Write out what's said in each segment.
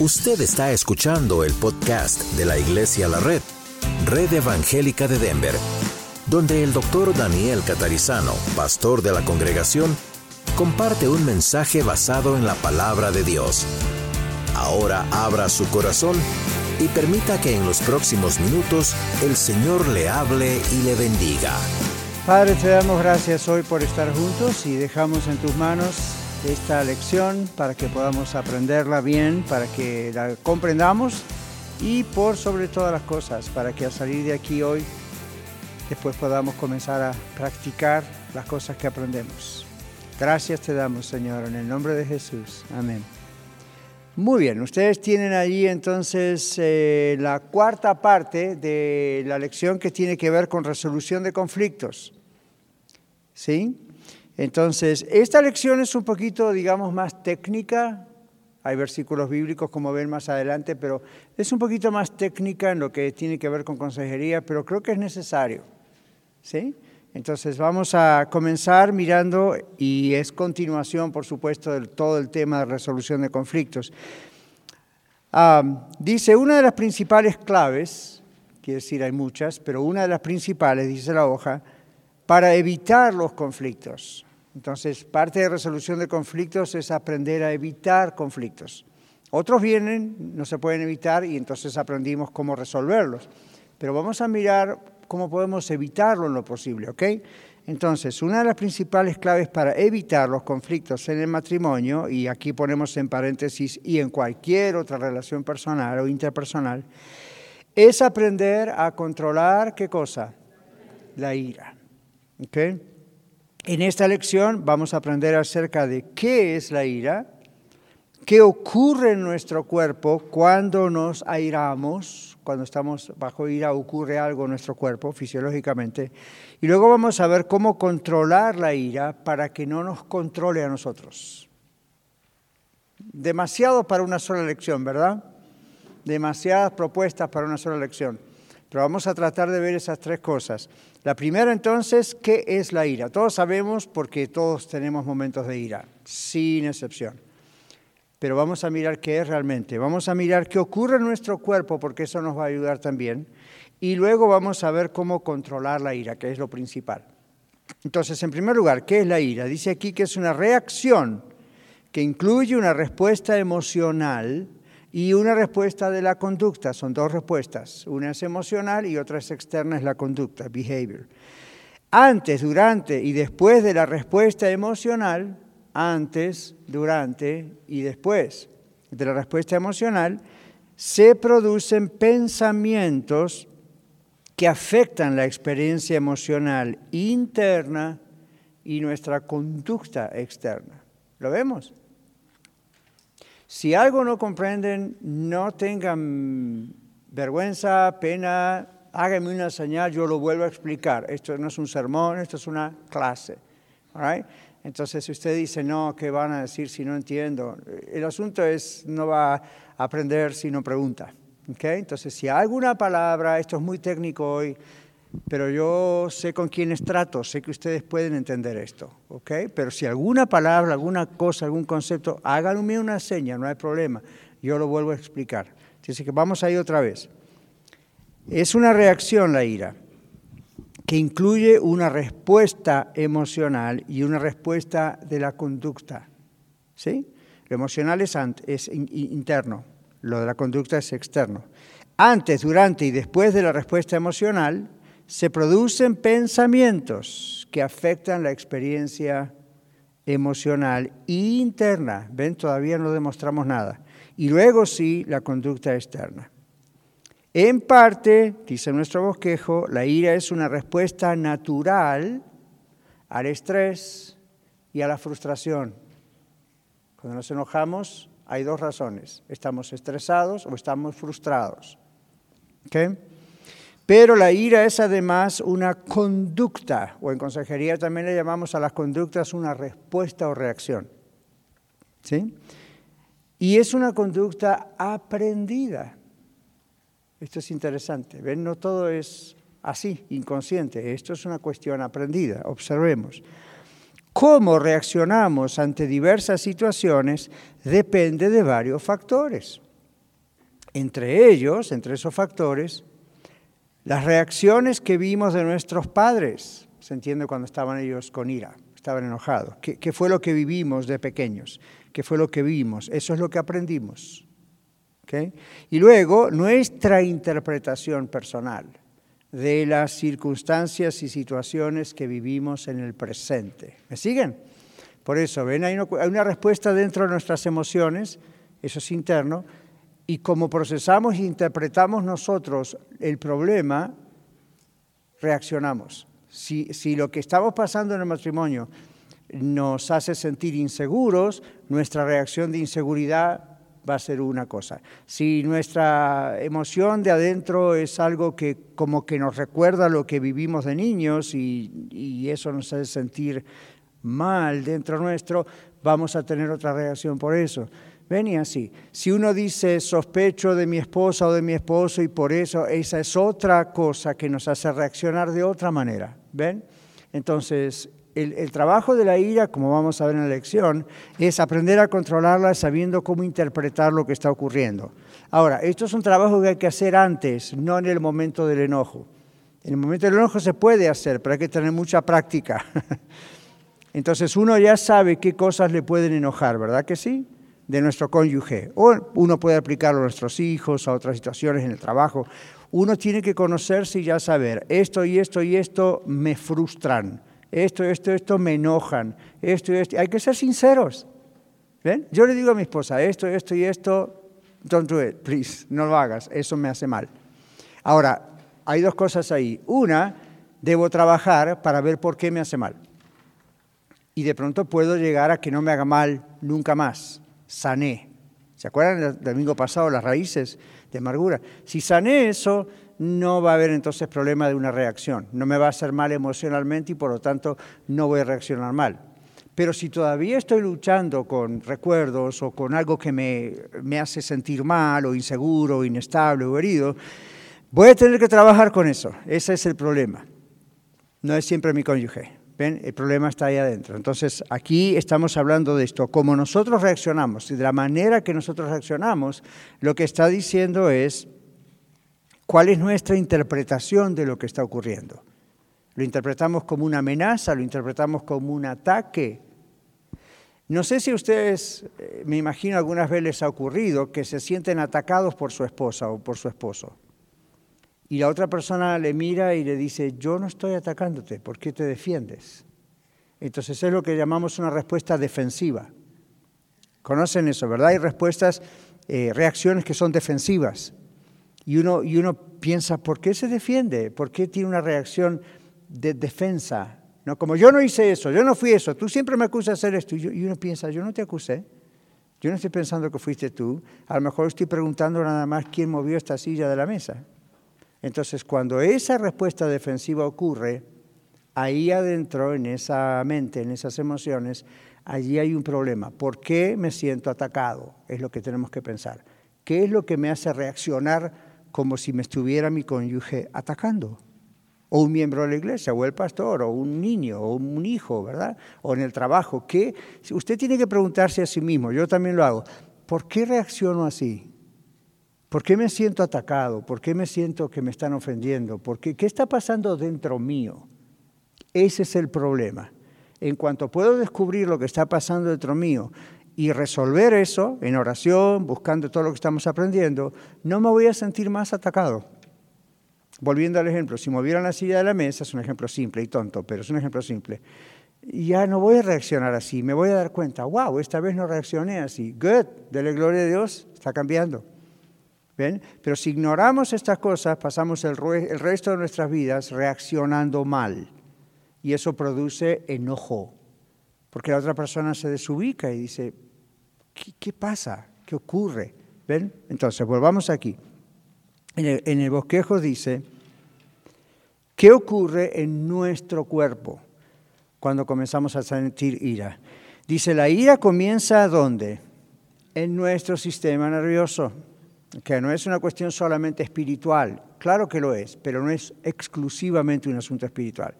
Usted está escuchando el podcast de la Iglesia La Red, Red Evangélica de Denver, donde el doctor Daniel Catarizano, pastor de la congregación, comparte un mensaje basado en la palabra de Dios. Ahora abra su corazón y permita que en los próximos minutos el Señor le hable y le bendiga. Padre, te damos gracias hoy por estar juntos y dejamos en tus manos esta lección para que podamos aprenderla bien, para que la comprendamos y por sobre todas las cosas, para que al salir de aquí hoy después podamos comenzar a practicar las cosas que aprendemos. Gracias te damos, Señor, en el nombre de Jesús. Amén. Muy bien, ustedes tienen allí entonces eh, la cuarta parte de la lección que tiene que ver con resolución de conflictos. ¿Sí? Entonces, esta lección es un poquito, digamos, más técnica. Hay versículos bíblicos, como ven más adelante, pero es un poquito más técnica en lo que tiene que ver con consejería, pero creo que es necesario. ¿Sí? Entonces, vamos a comenzar mirando, y es continuación, por supuesto, de todo el tema de resolución de conflictos. dice, una de las principales claves, quiere decir hay muchas, pero una de las principales, dice la hoja, para evitar los conflictos. Entonces, parte de resolución de conflictos es aprender a evitar conflictos. Otros vienen, no se pueden evitar y entonces aprendimos cómo resolverlos. Pero vamos a mirar cómo podemos evitarlo en lo posible, ¿ok? Entonces, una de las principales claves para evitar los conflictos en el matrimonio, y aquí ponemos en paréntesis y en cualquier otra relación personal o interpersonal, es aprender a controlar qué cosa? La ira. En esta lección vamos a aprender acerca de qué es la ira, qué ocurre en nuestro cuerpo cuando nos airamos, cuando estamos bajo ira ocurre algo en nuestro cuerpo fisiológicamente, y luego vamos a ver cómo controlar la ira para que no nos controle a nosotros. Demasiado para una sola lección, ¿verdad? Demasiadas propuestas para una sola lección. Pero vamos a tratar de ver esas tres cosas. La primera entonces, ¿qué es la ira? Todos sabemos porque todos tenemos momentos de ira, sin excepción. Pero vamos a mirar qué es realmente. Vamos a mirar qué ocurre en nuestro cuerpo porque eso nos va a ayudar también. Y luego vamos a ver cómo controlar la ira, que es lo principal. Entonces, en primer lugar, ¿qué es la ira? Dice aquí que es una reacción que incluye una respuesta emocional y una respuesta de la conducta, son dos respuestas, una es emocional y otra es externa, es la conducta, behavior. Antes, durante y después de la respuesta emocional, antes, durante y después de la respuesta emocional, se producen pensamientos que afectan la experiencia emocional interna y nuestra conducta externa. ¿Lo vemos? Si algo no comprenden, no tengan vergüenza, pena, háganme una señal, yo lo vuelvo a explicar. Esto no es un sermón, esto es una clase. Entonces, si usted dice, no, ¿qué van a decir si no entiendo? El asunto es, no va a aprender si no pregunta. Entonces, si hay alguna palabra, esto es muy técnico hoy, pero yo sé con quiénes trato, sé que ustedes pueden entender esto, ¿ok? Pero si alguna palabra, alguna cosa, algún concepto, háganme una seña, no hay problema, yo lo vuelvo a explicar. Así que vamos ahí otra vez. Es una reacción la ira, que incluye una respuesta emocional y una respuesta de la conducta, ¿sí? Lo emocional es, es interno, lo de la conducta es externo. Antes, durante y después de la respuesta emocional, se producen pensamientos que afectan la experiencia emocional interna. Ven, todavía no demostramos nada. Y luego sí, la conducta externa. En parte, dice nuestro bosquejo, la ira es una respuesta natural al estrés y a la frustración. Cuando nos enojamos hay dos razones. Estamos estresados o estamos frustrados. ¿Okay? Pero la ira es además una conducta, o en consejería también le llamamos a las conductas una respuesta o reacción. ¿Sí? Y es una conducta aprendida. Esto es interesante. ¿Ven? No todo es así, inconsciente. Esto es una cuestión aprendida. Observemos. Cómo reaccionamos ante diversas situaciones depende de varios factores. Entre ellos, entre esos factores, las reacciones que vimos de nuestros padres, se entiende cuando estaban ellos con ira, estaban enojados. ¿Qué, fue lo que vivimos de pequeños? ¿Qué fue lo que vimos? Eso es lo que aprendimos. Y luego, nuestra interpretación personal de las circunstancias y situaciones que vivimos en el presente. ¿Me siguen? Por eso, ven, hay una respuesta dentro de nuestras emociones, eso es interno, y como procesamos e interpretamos nosotros el problema, reaccionamos. Si, lo que estamos pasando en el matrimonio nos hace sentir inseguros, nuestra reacción de inseguridad va a ser una cosa. Si nuestra emoción de adentro es algo que como que nos recuerda lo que vivimos de niños y eso nos hace sentir mal dentro nuestro, vamos a tener otra reacción por eso. Ven y así. Si uno dice sospecho de mi esposa o de mi esposo y por eso esa es otra cosa que nos hace reaccionar de otra manera. ¿Ven? Entonces, el, trabajo de la ira, como vamos a ver en la lección, es aprender a controlarla sabiendo cómo interpretar lo que está ocurriendo. Ahora, esto es un trabajo que hay que hacer antes, no en el momento del enojo. En el momento del enojo se puede hacer, pero hay que tener mucha práctica. Entonces uno ya sabe qué cosas le pueden enojar, ¿verdad que sí? De nuestro cónyuge. O uno puede aplicarlo a nuestros hijos, a otras situaciones en el trabajo. Uno tiene que conocerse y ya saber, esto y esto y esto me frustran, esto, esto, esto me enojan, esto y esto. Hay que ser sinceros. ¿Ven? Yo le digo a mi esposa, esto, esto y esto, don't do it, please, no lo hagas, eso me hace mal. Ahora, hay dos cosas ahí. Una, debo trabajar para ver por qué me hace mal. Y de pronto puedo llegar a que no me haga mal nunca más sané. ¿Se acuerdan del domingo pasado las raíces de amargura? Si sané eso, no va a haber entonces problema de una reacción. No me va a hacer mal emocionalmente y por lo tanto no voy a reaccionar mal. Pero si todavía estoy luchando con recuerdos o con algo que me, me hace sentir mal o inseguro, o inestable o herido, voy a tener que trabajar con eso. Ese es el problema. No es siempre mi cónyuge. El problema está ahí adentro. Entonces, aquí estamos hablando de esto. Como nosotros reaccionamos y de la manera que nosotros reaccionamos, lo que está diciendo es cuál es nuestra interpretación de lo que está ocurriendo. ¿Lo interpretamos como una amenaza? ¿Lo interpretamos como un ataque? No sé si ustedes, eh, me imagino algunas veces ha ocurrido que se sienten atacados por su esposa o por su esposo y la otra persona le mira y le dice, yo no estoy atacándote, ¿por qué te defiendes? Entonces es lo que llamamos una respuesta defensiva. Conocen eso, ¿verdad? Hay respuestas, eh, reacciones que son defensivas. Y uno, y uno piensa, ¿por qué se defiende? ¿Por qué tiene una reacción de defensa? No, como yo no hice eso, yo no fui eso, tú siempre me acusas de hacer esto. y uno piensa, yo no te acusé. Yo no estoy pensando que fuiste tú. A lo mejor estoy preguntando nada más quién movió esta silla de la mesa. Entonces, cuando esa respuesta defensiva ocurre, ahí adentro, en esa mente, en esas emociones, allí hay un problema. ¿Por qué me siento atacado? Es lo que tenemos que pensar. ¿Qué es lo que me hace reaccionar como si me estuviera mi cónyuge atacando? O un miembro de la iglesia, o el pastor, o un niño, o un hijo, ¿verdad? O en el trabajo. ¿Qué? Usted tiene que preguntarse a sí mismo, yo también lo hago, ¿por qué reacciono así? ¿Por qué me siento atacado? ¿Por qué me siento que me están ofendiendo? ¿Por qué? ¿Qué está pasando dentro mío? Ese es el problema. En cuanto puedo descubrir lo que está pasando dentro mío y resolver eso en oración, buscando todo lo que estamos aprendiendo, no me voy a sentir más atacado. Volviendo al ejemplo, si movieran la silla de la mesa, es un ejemplo simple y tonto, pero es un ejemplo simple. Ya no voy a reaccionar así, me voy a dar cuenta, wow, esta vez no reaccioné así. Good, dele gloria a Dios, está cambiando. Pero si ignoramos estas cosas, pasamos el, resto de nuestras vidas reaccionando mal. Y eso produce enojo, porque la otra persona se desubica y dice, ¿qué, pasa? ¿Qué ocurre? ¿Ven? Entonces, volvamos aquí. En el, en el bosquejo dice, ¿qué ocurre en nuestro cuerpo cuando comenzamos a sentir ira? Dice, la ira comienza ¿dónde? En nuestro sistema nervioso que no es una cuestión solamente espiritual, claro que lo es, pero no es exclusivamente un asunto espiritual,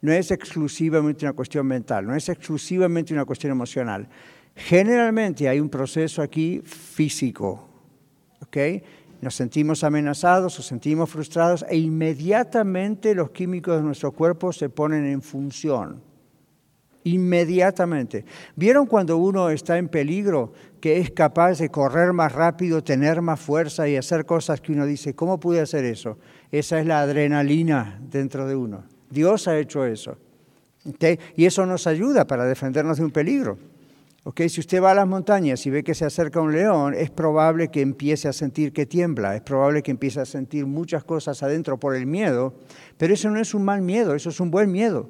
no es exclusivamente una cuestión mental, no es exclusivamente una cuestión emocional. Generalmente hay un proceso aquí físico, ¿ok? nos sentimos amenazados o sentimos frustrados e inmediatamente los químicos de nuestro cuerpo se ponen en función. Inmediatamente. ¿Vieron cuando uno está en peligro que es capaz de correr más rápido, tener más fuerza y hacer cosas que uno dice, ¿cómo pude hacer eso? Esa es la adrenalina dentro de uno. Dios ha hecho eso. Y eso nos ayuda para defendernos de un peligro. Si usted va a las montañas y ve que se acerca un león, es probable que empiece a sentir que tiembla, es probable que empiece a sentir muchas cosas adentro por el miedo, pero eso no es un mal miedo, eso es un buen miedo.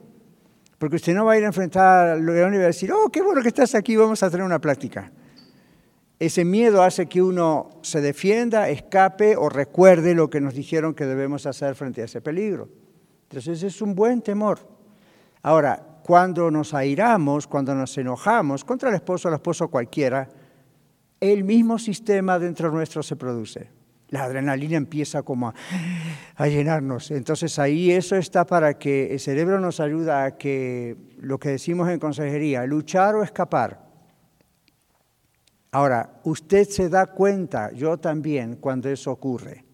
Porque usted no va a ir a enfrentar al león y va a decir, oh, qué bueno que estás aquí, vamos a tener una plática. Ese miedo hace que uno se defienda, escape o recuerde lo que nos dijeron que debemos hacer frente a ese peligro. Entonces es un buen temor. Ahora, cuando nos airamos, cuando nos enojamos contra el esposo o el esposo cualquiera, el mismo sistema dentro nuestro se produce. La adrenalina empieza como a, llenarnos. Entonces ahí eso está para que el cerebro nos ayuda a que lo que decimos en consejería, luchar o escapar. Ahora, usted se da cuenta, yo también, cuando eso ocurre.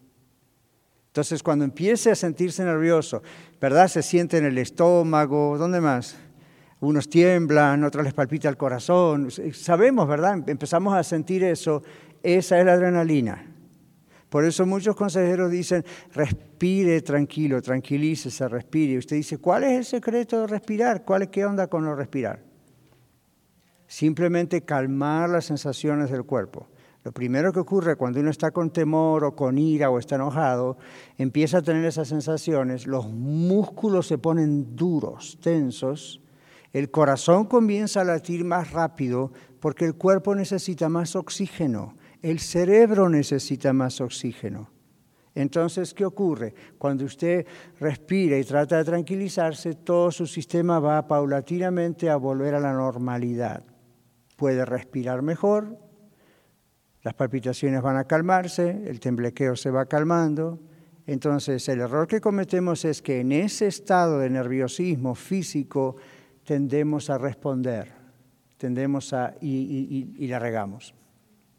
Entonces, cuando empiece a sentirse nervioso, ¿verdad? Se siente en el estómago, ¿dónde más? Unos tiemblan, otros les palpita el corazón. Sabemos, ¿verdad? Empezamos a sentir eso. Esa es la adrenalina. Por eso muchos consejeros dicen, respire tranquilo, tranquilícese, respire. Y usted dice, ¿cuál es el secreto de respirar? ¿Cuál es qué onda con no respirar? Simplemente calmar las sensaciones del cuerpo. Lo primero que ocurre cuando uno está con temor o con ira o está enojado, empieza a tener esas sensaciones, los músculos se ponen duros, tensos, el corazón comienza a latir más rápido porque el cuerpo necesita más oxígeno, el cerebro necesita más oxígeno. Entonces, ¿qué ocurre? Cuando usted respira y trata de tranquilizarse, todo su sistema va paulatinamente a volver a la normalidad. Puede respirar mejor, las palpitaciones van a calmarse, el temblequeo se va calmando. Entonces el error que cometemos es que en ese estado de nerviosismo físico tendemos a responder, tendemos a y, y la regamos,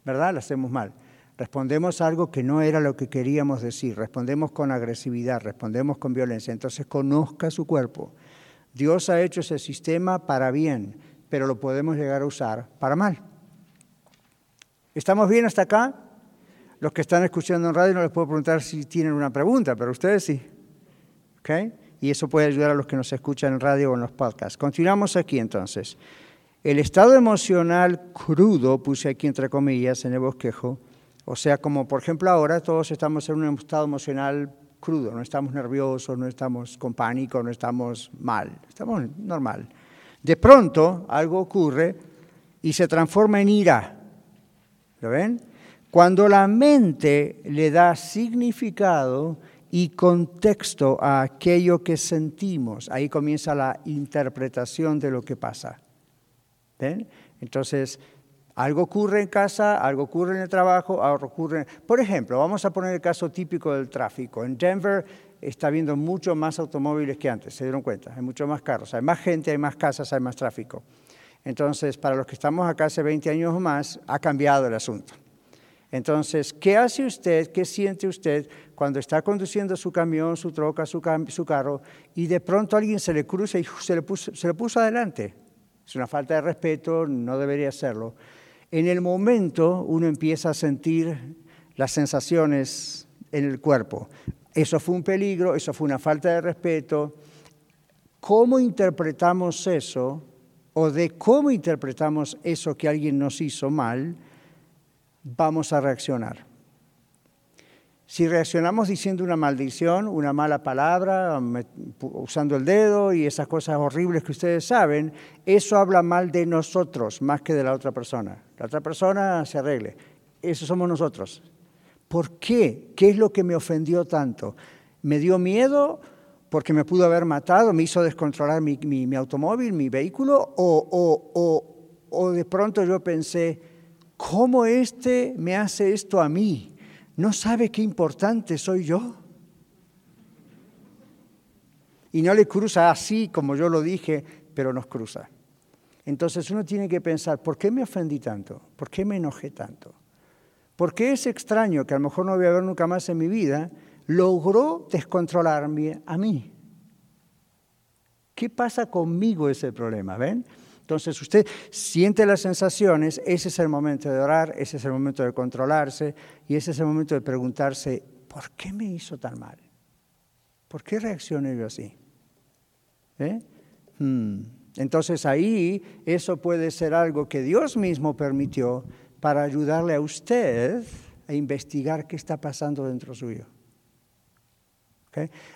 ¿verdad? Lo hacemos mal. Respondemos algo que no era lo que queríamos decir, respondemos con agresividad, respondemos con violencia. Entonces conozca su cuerpo. Dios ha hecho ese sistema para bien, pero lo podemos llegar a usar para mal. ¿Estamos bien hasta acá? Los que están escuchando en radio no les puedo preguntar si tienen una pregunta, pero ustedes sí. Y eso puede ayudar a los que nos escuchan en radio o en los podcasts. Continuamos aquí entonces. El estado emocional crudo, puse aquí entre comillas en el bosquejo, o sea, como por ejemplo ahora todos estamos en un estado emocional crudo, no estamos nerviosos, no estamos con pánico, no estamos mal, estamos normal. De pronto algo ocurre y se transforma en ira ¿Lo ven? Cuando la mente le da significado y contexto a aquello que sentimos, ahí comienza la interpretación de lo que pasa. ¿Ven? Entonces, algo ocurre en casa, algo ocurre en el trabajo, algo ocurre... Por ejemplo, vamos a poner el caso típico del tráfico. En Denver está habiendo mucho más automóviles que antes, se dieron cuenta, hay mucho más carros, hay más gente, hay más casas, hay más tráfico. Entonces, para los que estamos acá hace 20 años o más, ha cambiado el asunto. Entonces, ¿qué hace usted, qué siente usted cuando está conduciendo su camión, su troca, su, carro, y de pronto alguien se le cruza y se le, puso, se le puso adelante? Es una falta de respeto, no debería hacerlo. En el momento uno empieza a sentir las sensaciones en el cuerpo. Eso fue un peligro, eso fue una falta de respeto. ¿Cómo interpretamos eso? o de cómo interpretamos eso que alguien nos hizo mal, vamos a reaccionar. Si reaccionamos diciendo una maldición, una mala palabra, usando el dedo y esas cosas horribles que ustedes saben, eso habla mal de nosotros más que de la otra persona. La otra persona se arregle. Eso somos nosotros. ¿Por qué? ¿Qué es lo que me ofendió tanto? ¿Me dio miedo? porque me pudo haber matado, me hizo descontrolar mi, automóvil, mi vehículo, o, de pronto yo pensé, ¿cómo este me hace esto a mí? ¿No sabe qué importante soy yo? Y no le cruza así como yo lo dije, pero nos cruza. Entonces uno tiene que pensar, ¿por qué me ofendí tanto? ¿Por qué me enojé tanto? Porque ese extraño, que a lo mejor no voy a ver nunca más en mi vida, logró descontrolarme a mí. ¿Qué pasa conmigo ese problema? ¿Ven? Entonces usted siente las sensaciones, ese es el momento de orar, ese es el momento de controlarse y ese es el momento de preguntarse, ¿por qué me hizo tan mal? ¿Por qué reaccioné yo así? ¿Eh? Hmm. Entonces ahí eso puede ser algo que Dios mismo permitió para ayudarle a usted a investigar qué está pasando dentro suyo.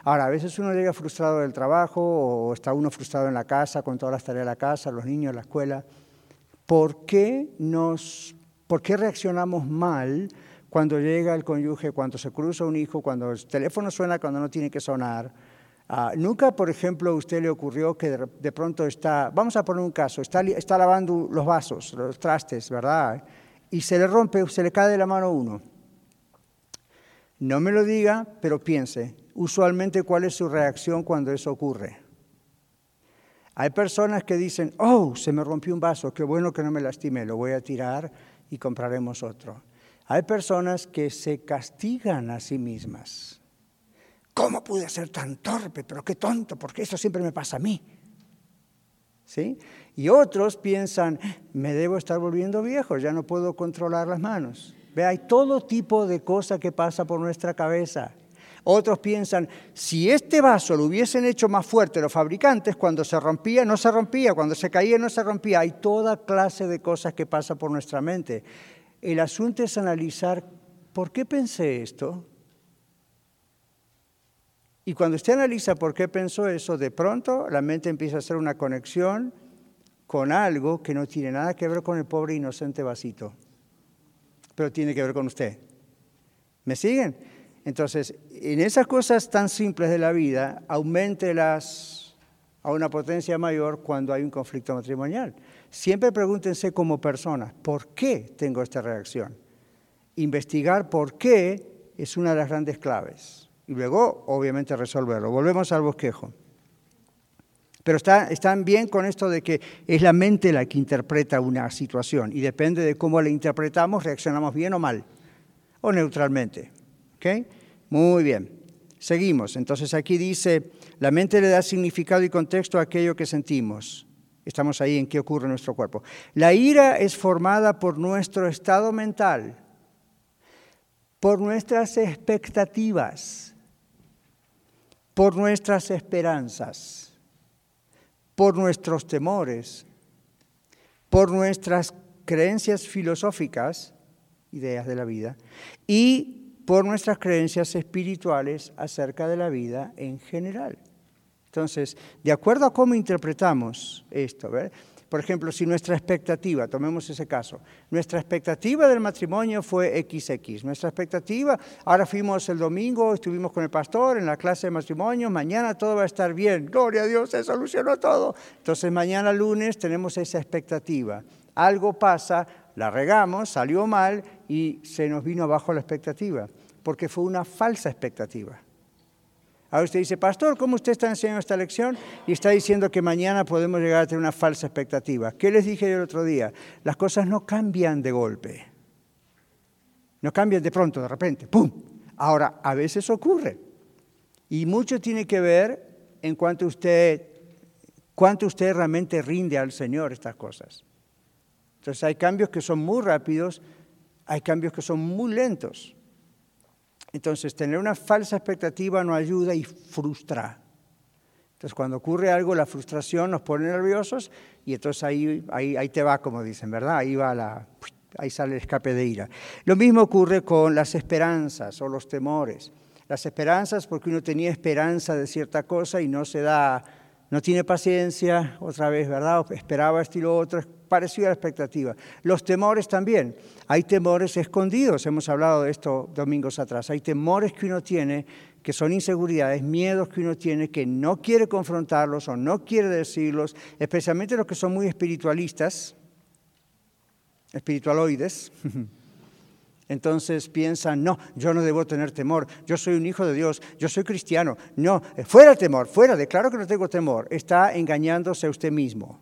Ahora, a veces uno llega frustrado del trabajo o está uno frustrado en la casa con todas las tareas de la casa, los niños, la escuela. ¿Por qué, nos, ¿Por qué reaccionamos mal cuando llega el cónyuge, cuando se cruza un hijo, cuando el teléfono suena cuando no tiene que sonar? Ah, nunca, por ejemplo, a usted le ocurrió que de, pronto está, vamos a poner un caso, está, está lavando los vasos, los trastes, ¿verdad? Y se le rompe, se le cae de la mano uno. No me lo diga, pero piense, usualmente cuál es su reacción cuando eso ocurre. Hay personas que dicen, oh, se me rompió un vaso, qué bueno que no me lastimé, lo voy a tirar y compraremos otro. Hay personas que se castigan a sí mismas. ¿Cómo pude ser tan torpe? Pero qué tonto, porque eso siempre me pasa a mí. ¿Sí? Y otros piensan, me debo estar volviendo viejo, ya no puedo controlar las manos. Ve, hay todo tipo de cosas que pasa por nuestra cabeza. Otros piensan, si este vaso lo hubiesen hecho más fuerte los fabricantes, cuando se rompía no se rompía, cuando se caía no se rompía. Hay toda clase de cosas que pasan por nuestra mente. El asunto es analizar, ¿por qué pensé esto? Y cuando usted analiza por qué pensó eso, de pronto la mente empieza a hacer una conexión con algo que no tiene nada que ver con el pobre inocente vasito, pero tiene que ver con usted. ¿Me siguen? Entonces, en esas cosas tan simples de la vida, aumentelas a una potencia mayor cuando hay un conflicto matrimonial. Siempre pregúntense como personas, ¿por qué tengo esta reacción? Investigar por qué es una de las grandes claves. Y luego, obviamente, resolverlo. Volvemos al bosquejo. Pero están bien con esto de que es la mente la que interpreta una situación y depende de cómo la interpretamos, reaccionamos bien o mal, o neutralmente. Muy bien. Seguimos. Entonces aquí dice, la mente le da significado y contexto a aquello que sentimos. Estamos ahí en qué ocurre en nuestro cuerpo. La ira es formada por nuestro estado mental, por nuestras expectativas, por nuestras esperanzas, por nuestros temores, por nuestras creencias filosóficas, ideas de la vida, y por nuestras creencias espirituales acerca de la vida en general. Entonces, de acuerdo a cómo interpretamos esto, por ejemplo, si nuestra expectativa, tomemos ese caso, nuestra expectativa del matrimonio fue XX, nuestra expectativa, ahora fuimos el domingo, estuvimos con el pastor en la clase de matrimonio, mañana todo va a estar bien, gloria a Dios, se solucionó todo. Entonces mañana lunes tenemos esa expectativa. Algo pasa, la regamos, salió mal y se nos vino abajo la expectativa porque fue una falsa expectativa. Ahora usted dice, pastor, ¿cómo usted está enseñando esta lección? Y está diciendo que mañana podemos llegar a tener una falsa expectativa. ¿Qué les dije el otro día? Las cosas no cambian de golpe. No cambian de pronto, de repente, ¡pum! Ahora, a veces ocurre. Y mucho tiene que ver en cuanto usted, cuánto usted realmente rinde al Señor estas cosas. Entonces hay cambios que son muy rápidos, hay cambios que son muy lentos. Entonces, tener una falsa expectativa no ayuda y frustra. Entonces, cuando ocurre algo, la frustración nos pone nerviosos y entonces ahí, ahí, te va, como dicen, ¿verdad? Ahí, va la, ahí sale el escape de ira. Lo mismo ocurre con las esperanzas o los temores. Las esperanzas, porque uno tenía esperanza de cierta cosa y no se da, no tiene paciencia, otra vez, ¿verdad? Esperaba esto y lo otro, parecido a la expectativa. Los temores también. Hay temores escondidos, hemos hablado de esto domingos atrás. Hay temores que uno tiene que son inseguridades, miedos que uno tiene que no quiere confrontarlos o no quiere decirlos, especialmente los que son muy espiritualistas, espiritualoides. Entonces piensan, no, yo no debo tener temor, yo soy un hijo de Dios, yo soy cristiano. No, fuera el temor, fuera, declaro que no tengo temor. Está engañándose a usted mismo.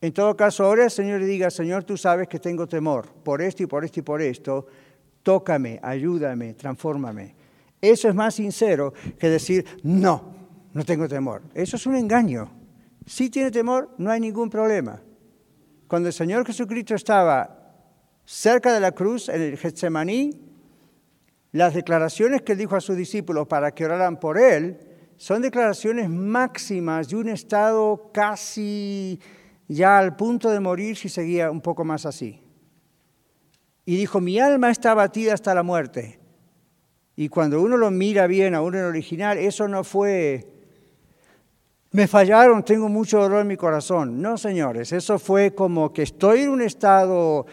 En todo caso, ahora el Señor le diga, Señor, tú sabes que tengo temor por esto y por esto y por esto, tócame, ayúdame, transfórmame. Eso es más sincero que decir, no, no tengo temor. Eso es un engaño. Si tiene temor, no hay ningún problema. Cuando el Señor Jesucristo estaba cerca de la cruz, en el Getsemaní, las declaraciones que dijo a sus discípulos para que oraran por él son declaraciones máximas de un estado casi ya al punto de morir si seguía un poco más así. Y dijo, mi alma está abatida hasta la muerte. Y cuando uno lo mira bien a uno en original, eso no fue, me fallaron, tengo mucho dolor en mi corazón. No, señores, eso fue como que estoy en un estado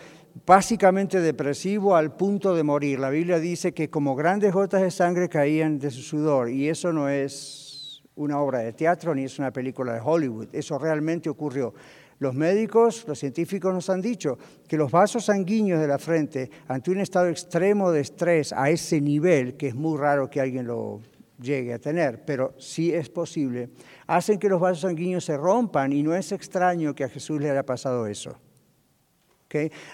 básicamente depresivo al punto de morir. La Biblia dice que como grandes gotas de sangre caían de su sudor y eso no es una obra de teatro ni es una película de Hollywood, eso realmente ocurrió. Los médicos, los científicos nos han dicho que los vasos sanguíneos de la frente, ante un estado extremo de estrés a ese nivel, que es muy raro que alguien lo llegue a tener, pero sí es posible, hacen que los vasos sanguíneos se rompan y no es extraño que a Jesús le haya pasado eso.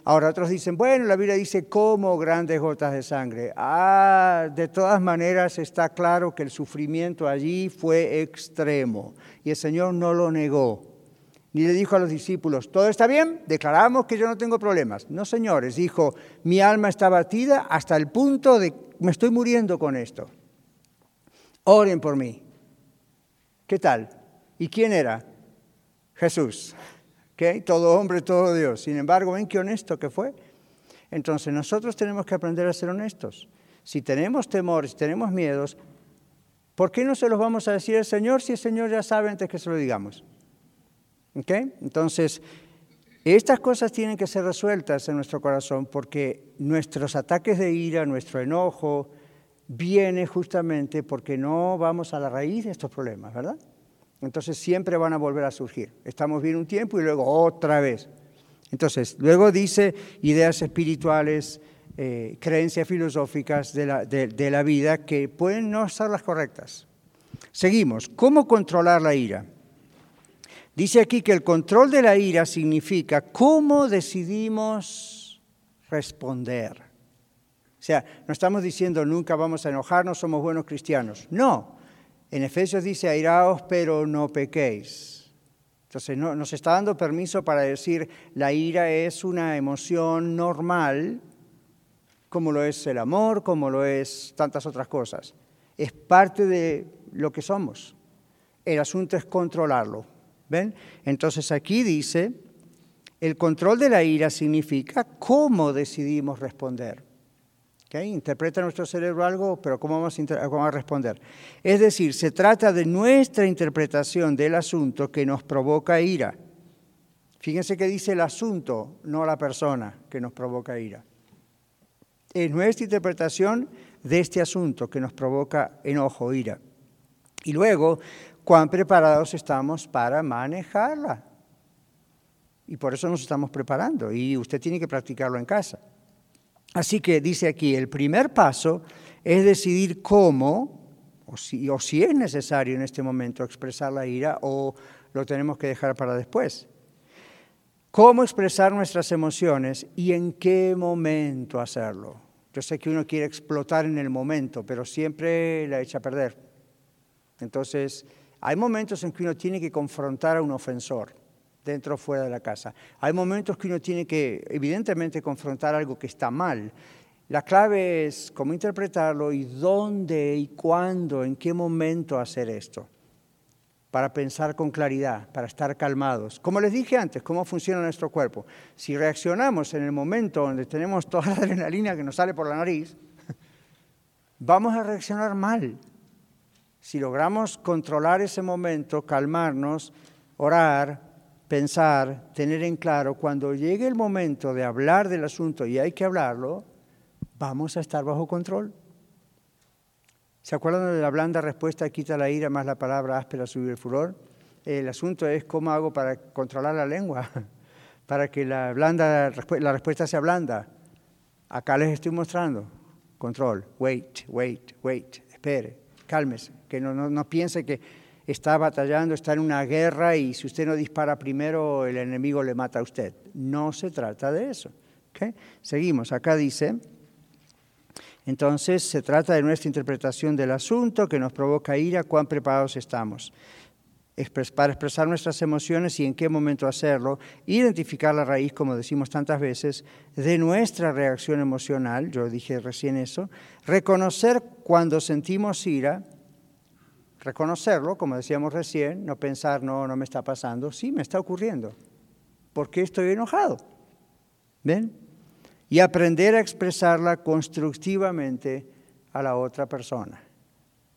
Ahora otros dicen, bueno, la Biblia dice como grandes gotas de sangre. Ah, de todas maneras está claro que el sufrimiento allí fue extremo y el Señor no lo negó. Ni le dijo a los discípulos, ¿todo está bien? Declaramos que yo no tengo problemas. No, señores, dijo, mi alma está batida hasta el punto de, me estoy muriendo con esto. Oren por mí. ¿Qué tal? ¿Y quién era? Jesús. Todo hombre, todo Dios. Sin embargo, ven qué honesto que fue. Entonces nosotros tenemos que aprender a ser honestos. Si tenemos temores, si tenemos miedos, ¿por qué no se los vamos a decir al Señor si el Señor ya sabe antes que se lo digamos? Entonces, estas cosas tienen que ser resueltas en nuestro corazón porque nuestros ataques de ira, nuestro enojo, viene justamente porque no vamos a la raíz de estos problemas, ¿verdad? Entonces siempre van a volver a surgir. Estamos bien un tiempo y luego otra vez. Entonces, luego dice ideas espirituales, eh, creencias filosóficas de la, de la vida que pueden no ser las correctas. Seguimos. ¿Cómo controlar la ira? Dice aquí que el control de la ira significa cómo decidimos responder. O sea, no estamos diciendo nunca vamos a enojarnos, somos buenos cristianos. No, en Efesios dice, airaos, pero no pequéis. Entonces no, nos está dando permiso para decir, la ira es una emoción normal, como lo es el amor, como lo es tantas otras cosas. Es parte de lo que somos. El asunto es controlarlo. ¿Ven? Entonces aquí dice, el control de la ira significa cómo decidimos responder. Interpreta nuestro cerebro algo, pero ¿cómo vamos, a, responder? Es decir, se trata de nuestra interpretación del asunto que nos provoca ira. Fíjense que dice el asunto, no la persona que nos provoca ira. Es nuestra interpretación de este asunto que nos provoca enojo, ira. Y luego, cuán preparados estamos para manejarla. Y por eso nos estamos preparando. Y usted tiene que practicarlo en casa. Así que dice aquí, el primer paso es decidir cómo, o si, o si es necesario en este momento expresar la ira, o lo tenemos que dejar para después. Cómo expresar nuestras emociones y en qué momento hacerlo. Yo sé que uno quiere explotar en el momento, pero siempre la echa a perder. Entonces, hay momentos en que uno tiene que confrontar a un ofensor dentro o fuera de la casa. Hay momentos que uno tiene que, evidentemente, confrontar algo que está mal. La clave es cómo interpretarlo y dónde y cuándo, en qué momento hacer esto, para pensar con claridad, para estar calmados. Como les dije antes, cómo funciona nuestro cuerpo. Si reaccionamos en el momento donde tenemos toda la adrenalina que nos sale por la nariz, vamos a reaccionar mal. Si logramos controlar ese momento, calmarnos, orar, pensar, tener en claro, cuando llegue el momento de hablar del asunto y hay que hablarlo, vamos a estar bajo control. ¿Se acuerdan de la blanda respuesta quita la ira más la palabra áspera sube el furor? El asunto es cómo hago para controlar la lengua, para que la, blanda, la respuesta sea blanda. Acá les estoy mostrando. Control. Wait, wait, wait. Espere, cálmese. Que no, no, no piense que está batallando, está en una guerra y si usted no dispara primero, el enemigo le mata a usted. No se trata de eso. Seguimos, acá dice, entonces se trata de nuestra interpretación del asunto que nos provoca ira, cuán preparados estamos para expresar nuestras emociones y en qué momento hacerlo, identificar la raíz, como decimos tantas veces, de nuestra reacción emocional, yo dije recién eso, reconocer cuando sentimos ira, reconocerlo, como decíamos recién, no pensar, no, no me está pasando, sí, me está ocurriendo. ¿Por qué estoy enojado? ¿Ven? Y aprender a expresarla constructivamente a la otra persona.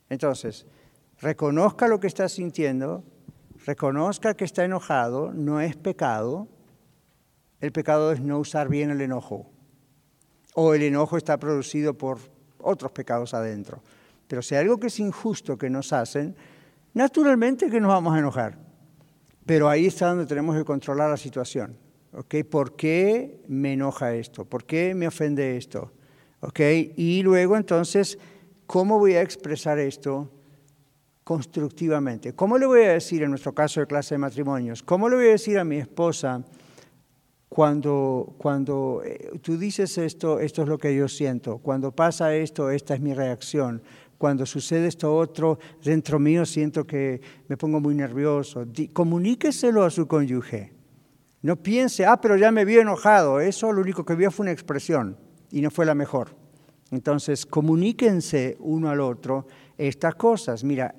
Entonces, reconozca lo que está sintiendo, reconozca que está enojado, no es pecado. El pecado es no usar bien el enojo. O el enojo está producido por otros pecados adentro. Pero si algo que es injusto que nos hacen, naturalmente que nos vamos a enojar. Pero ahí está donde tenemos que controlar la situación. ¿Okay? ¿Por qué me enoja esto? ¿Por qué me ofende esto? ¿Okay? Y luego entonces, ¿cómo voy a expresar esto? constructivamente. ¿Cómo le voy a decir en nuestro caso de clase de matrimonios? ¿Cómo le voy a decir a mi esposa cuando, cuando eh, tú dices esto, esto es lo que yo siento? Cuando pasa esto, esta es mi reacción. Cuando sucede esto otro, dentro mío siento que me pongo muy nervioso. comuníqueselo a su cónyuge. No piense, ah, pero ya me vi enojado. Eso lo único que vio fue una expresión y no fue la mejor. Entonces, comuníquense uno al otro estas cosas. Mira,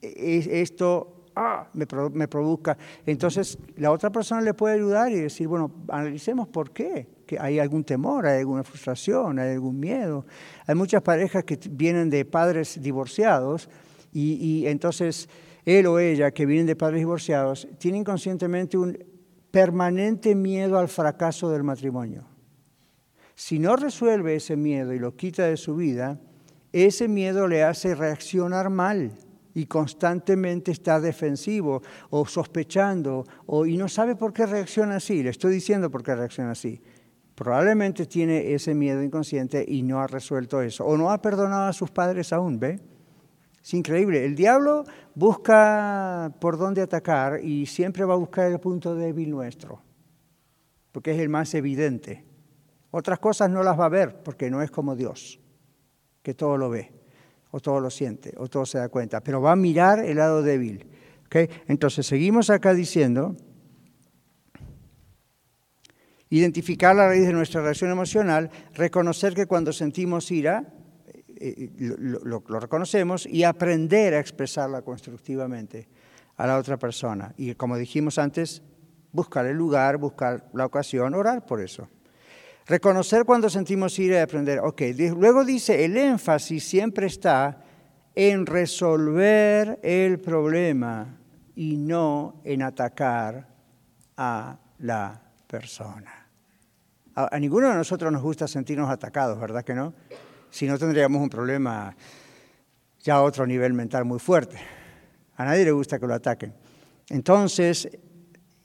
esto ah, me, provoca. Entonces, la otra persona le puede ayudar y decir, bueno, analicemos por qué. Que hay algún temor, hay alguna frustración, hay algún miedo. Hay muchas parejas que vienen de padres divorciados y, y entonces él o ella que vienen de padres divorciados tienen conscientemente un permanente miedo al fracaso del matrimonio. Si no resuelve ese miedo y lo quita de su vida, ese miedo le hace reaccionar mal y constantemente está defensivo o sospechando o, y no sabe por qué reacciona así. Le estoy diciendo por qué reacciona así. Probablemente tiene ese miedo inconsciente y no ha resuelto eso. O no ha perdonado a sus padres aún, ¿ve? Es increíble. El diablo busca por dónde atacar y siempre va a buscar el punto débil nuestro, porque es el más evidente. Otras cosas no las va a ver porque no es como Dios, que todo lo ve o todo lo siente, o todo se da cuenta, pero va a mirar el lado débil. ¿okay? Entonces seguimos acá diciendo, identificar la raíz de nuestra reacción emocional, reconocer que cuando sentimos ira, eh, eh, lo, reconocemos y aprender a expresarla constructivamente a la otra persona. Y como dijimos antes, buscar el lugar, buscar la ocasión, orar por eso. Reconocer cuando sentimos ira y aprender. Ok, luego dice, el énfasis siempre está en resolver el problema y no en atacar a la persona. A, ninguno de nosotros nos gusta sentirnos atacados, ¿verdad que no? Si no tendríamos un problema ya a otro nivel mental muy fuerte. A nadie le gusta que lo ataquen. Entonces,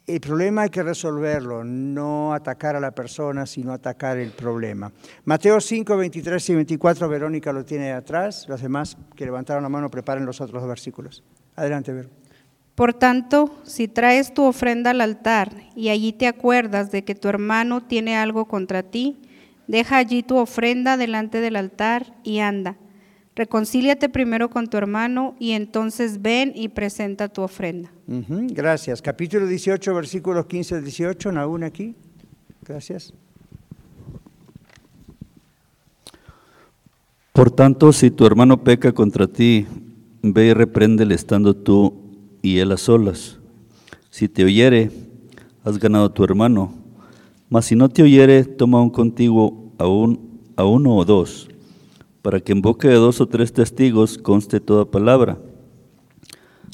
el problema hay que resolverlo, no atacar a la persona, sino atacar el problema. Mateo 5, 23 y 24, Verónica lo tiene atrás. Los demás que levantaron la mano preparen los otros dos versículos. Adelante, Verónica. Por tanto, si traes tu ofrenda al altar y allí te acuerdas de que tu hermano tiene algo contra ti, deja allí tu ofrenda delante del altar y anda. Reconcíliate primero con tu hermano y entonces ven y presenta tu ofrenda. gracias. Capítulo 18, versículos 15 al 18, aún aquí. Gracias. Por tanto, si tu hermano peca contra ti, ve y repréndele estando tú y él a solas. Si te oyere, has ganado a tu hermano. Mas si no te oyere, toma un contigo a, a uno o dos para que en boca de dos o tres testigos conste toda palabra.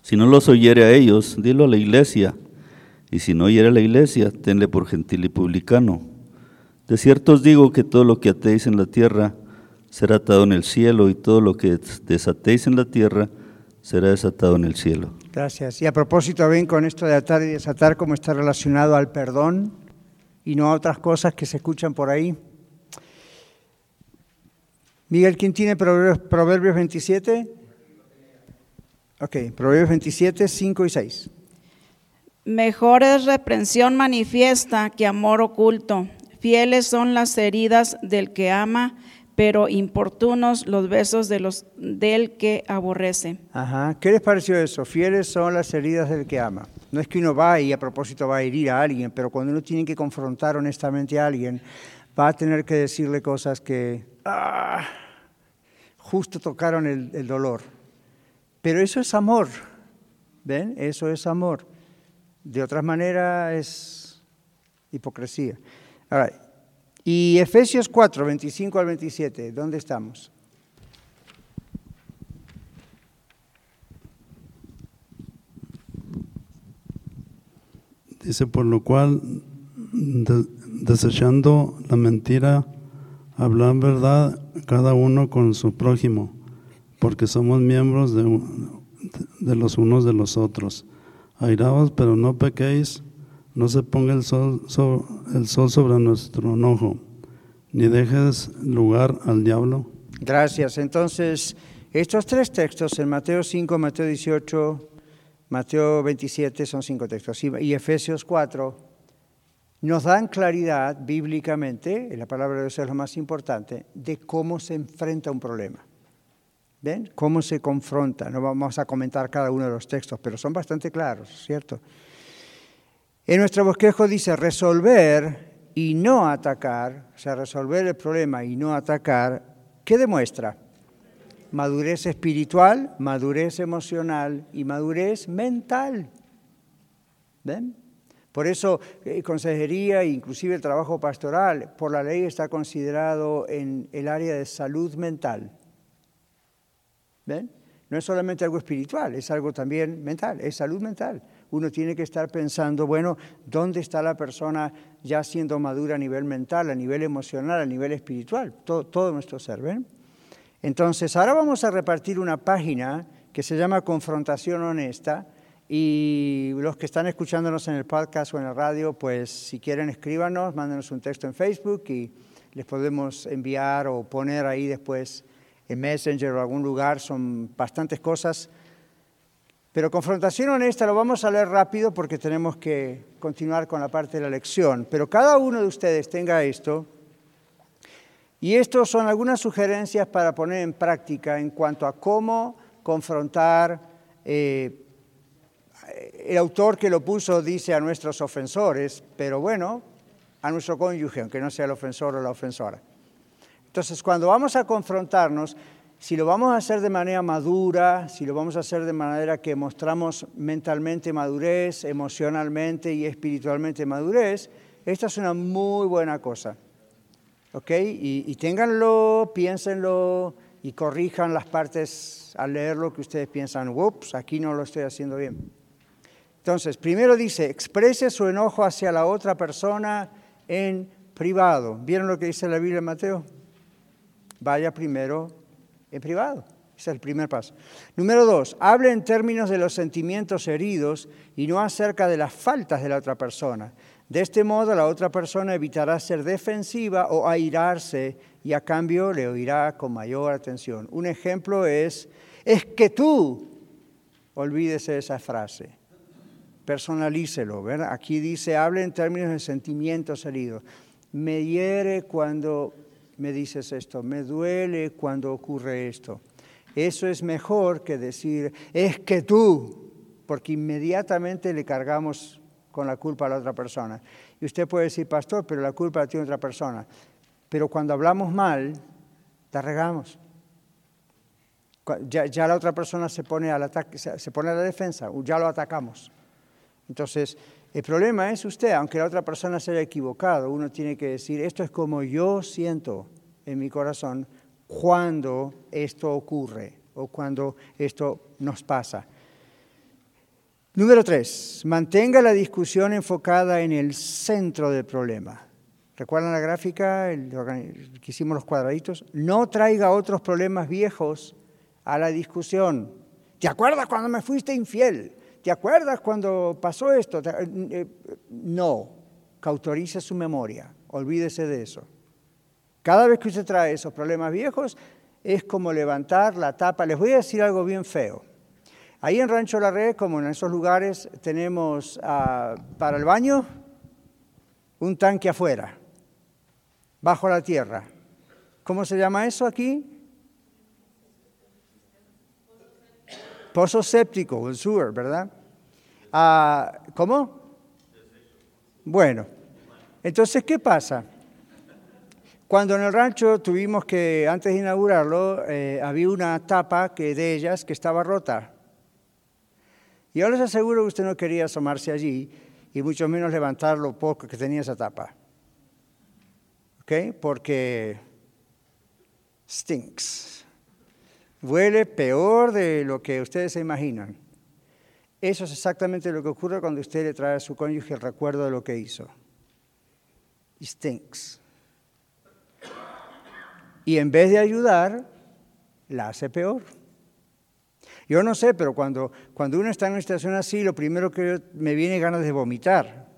Si no los oyere a ellos, dilo a la iglesia, y si no oyere a la iglesia, tenle por gentil y publicano. De cierto os digo que todo lo que atéis en la tierra será atado en el cielo, y todo lo que desatéis en la tierra será desatado en el cielo. Gracias. Y a propósito, ven con esto de atar y desatar, cómo está relacionado al perdón y no a otras cosas que se escuchan por ahí. Miguel, ¿quién tiene Proverbios 27? Ok, Proverbios 27, 5 y 6. Mejor es reprensión manifiesta que amor oculto. Fieles son las heridas del que ama, pero importunos los besos de los, del que aborrece. Ajá, ¿qué les pareció eso? Fieles son las heridas del que ama. No es que uno va y a propósito va a herir a alguien, pero cuando uno tiene que confrontar honestamente a alguien, va a tener que decirle cosas que ah, justo tocaron el, dolor. Pero eso es amor, ¿ven? Eso es amor. De otras maneras es hipocresía. Y Efesios 4, 25 al 27, ¿dónde estamos? Dice, por lo cual, de- desechando la mentira, hablar verdad cada uno con su prójimo, porque somos miembros de, los unos de los otros. Airaos, pero no pequéis, no se ponga el sol, so- el sol sobre nuestro enojo, ni dejes lugar al diablo. Gracias. Entonces, estos tres textos en Mateo 5, Mateo 18, Mateo 27 son cinco textos y Efesios 4 nos dan claridad bíblicamente, la palabra de Dios es lo más importante, de cómo se enfrenta un problema. ¿Ven? Cómo se confronta. No vamos a comentar cada uno de los textos, pero son bastante claros, ¿cierto? En nuestro bosquejo dice resolver y no atacar, o sea, resolver el problema y no atacar, ¿qué demuestra? Madurez espiritual, madurez emocional y madurez mental. ¿Ven? Por eso, eh, consejería e inclusive el trabajo pastoral, por la ley está considerado en el área de salud mental. ¿Ven? No es solamente algo espiritual, es algo también mental, es salud mental. Uno tiene que estar pensando, bueno, ¿dónde está la persona ya siendo madura a nivel mental, a nivel emocional, a nivel espiritual? Todo, nuestro ser. Entonces, ahora vamos a repartir una página que se llama Confrontación Honesta y los que están escuchándonos en el podcast o en la radio, pues si quieren escríbanos, mándenos un texto en Facebook y les podemos enviar o poner ahí después en Messenger o algún lugar, son bastantes cosas. Pero confrontación honesta lo vamos a leer rápido porque tenemos que continuar con la parte de la lección. Pero cada uno de ustedes tenga esto. Y estos son algunas sugerencias para poner en práctica en cuanto a cómo confrontar. eh, el autor que lo puso dice a nuestros ofensores, pero bueno, a nuestro cónyuge, aunque no sea el ofensor o la ofensora. Entonces, cuando vamos a confrontarnos, si lo vamos a hacer de manera madura, si lo vamos a hacer de manera que mostramos mentalmente madurez, emocionalmente y espiritualmente madurez, esta es una muy buena cosa. ¿Ok? Y, y ténganlo, piénsenlo y corrijan las partes al leerlo que ustedes piensan, ups, aquí no lo estoy haciendo bien. Entonces, primero dice, exprese su enojo hacia la otra persona en privado. ¿Vieron lo que dice la Biblia en Mateo? Vaya primero en privado. Es el primer paso. Número dos, hable en términos de los sentimientos heridos y no acerca de las faltas de la otra persona. De este modo, la otra persona evitará ser defensiva o airarse y a cambio le oirá con mayor atención. Un ejemplo es, es que tú, olvídese de esa frase personalícelo, ¿verdad? Aquí dice, hable en términos de sentimientos heridos. Me hiere cuando me dices esto, me duele cuando ocurre esto. Eso es mejor que decir, es que tú, porque inmediatamente le cargamos con la culpa a la otra persona. Y usted puede decir, pastor, pero la culpa la tiene otra persona. Pero cuando hablamos mal, la regamos. Ya, ya la otra persona se pone, al ataque, se pone a la defensa, ya lo atacamos. Entonces, el problema es usted, aunque la otra persona se haya equivocado, uno tiene que decir, esto es como yo siento en mi corazón cuando esto ocurre o cuando esto nos pasa. Número tres, mantenga la discusión enfocada en el centro del problema. ¿Recuerdan la gráfica que hicimos los cuadraditos? No traiga otros problemas viejos a la discusión. ¿Te acuerdas cuando me fuiste infiel? ¿Te acuerdas cuando pasó esto? No, cautorice su memoria, olvídese de eso. Cada vez que usted trae esos problemas viejos, es como levantar la tapa. Les voy a decir algo bien feo. Ahí en Rancho La Red, como en esos lugares, tenemos ah, para el baño un tanque afuera, bajo la tierra. ¿Cómo se llama eso aquí? Pozo séptico, el sewer, ¿verdad? Ah, ¿Cómo? Bueno, entonces, ¿qué pasa? Cuando en el rancho tuvimos que, antes de inaugurarlo, eh, había una tapa que, de ellas que estaba rota. Y yo les aseguro que usted no quería asomarse allí y mucho menos levantar lo poco que tenía esa tapa. ¿Ok? Porque stinks. Huele peor de lo que ustedes se imaginan. Eso es exactamente lo que ocurre cuando usted le trae a su cónyuge el recuerdo de lo que hizo. stinks. Y en vez de ayudar, la hace peor. Yo no sé, pero cuando, cuando uno está en una situación así, lo primero que me viene ganas de vomitar.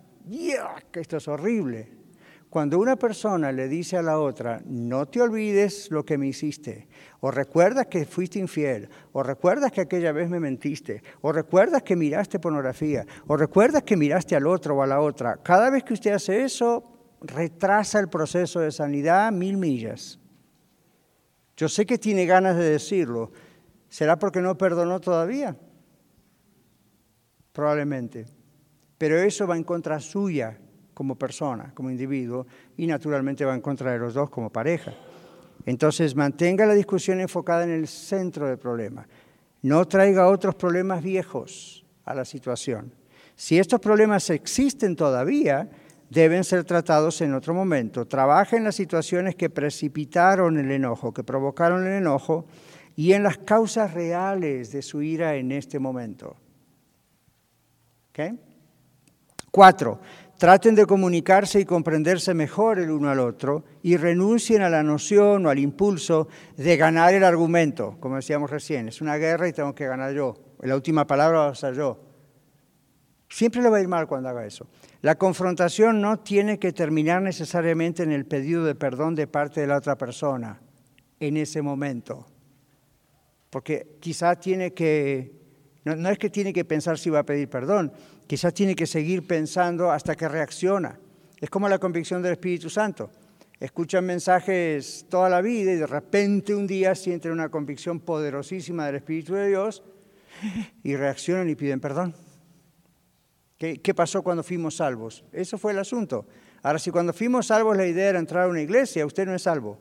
que esto es horrible. Cuando una persona le dice a la otra, no te olvides lo que me hiciste, o recuerdas que fuiste infiel, o recuerdas que aquella vez me mentiste, o recuerdas que miraste pornografía, o recuerdas que miraste al otro o a la otra, cada vez que usted hace eso, retrasa el proceso de sanidad mil millas. Yo sé que tiene ganas de decirlo, ¿Será porque no perdonó todavía? Probablemente. Pero eso va en contra suya como persona, como individuo, y naturalmente va en contra de los dos como pareja. Entonces mantenga la discusión enfocada en el centro del problema. No traiga otros problemas viejos a la situación. Si estos problemas existen todavía, deben ser tratados en otro momento. Trabaja en las situaciones que precipitaron el enojo, que provocaron el enojo, y en las causas reales de su ira en este momento. Cuatro, traten de comunicarse y comprenderse mejor el uno al otro y renuncien a la noción o al impulso de ganar el argumento, como decíamos recién, es una guerra y tengo que ganar yo, la última palabra va a ser yo. Siempre le va a ir mal cuando haga eso. La confrontación no tiene que terminar necesariamente en el pedido de perdón de parte de la otra persona, en ese momento porque quizás tiene que, no, es que tiene que pensar si va a pedir perdón, quizás tiene que seguir pensando hasta que reacciona. Es como la convicción del Espíritu Santo. Escuchan mensajes toda la vida y de repente un día sienten una convicción poderosísima del Espíritu de Dios y reaccionan y piden perdón. ¿Qué, ¿Qué, pasó cuando fuimos salvos? Eso fue el asunto. Ahora, si cuando fuimos salvos la idea era entrar a una iglesia, usted no es salvo.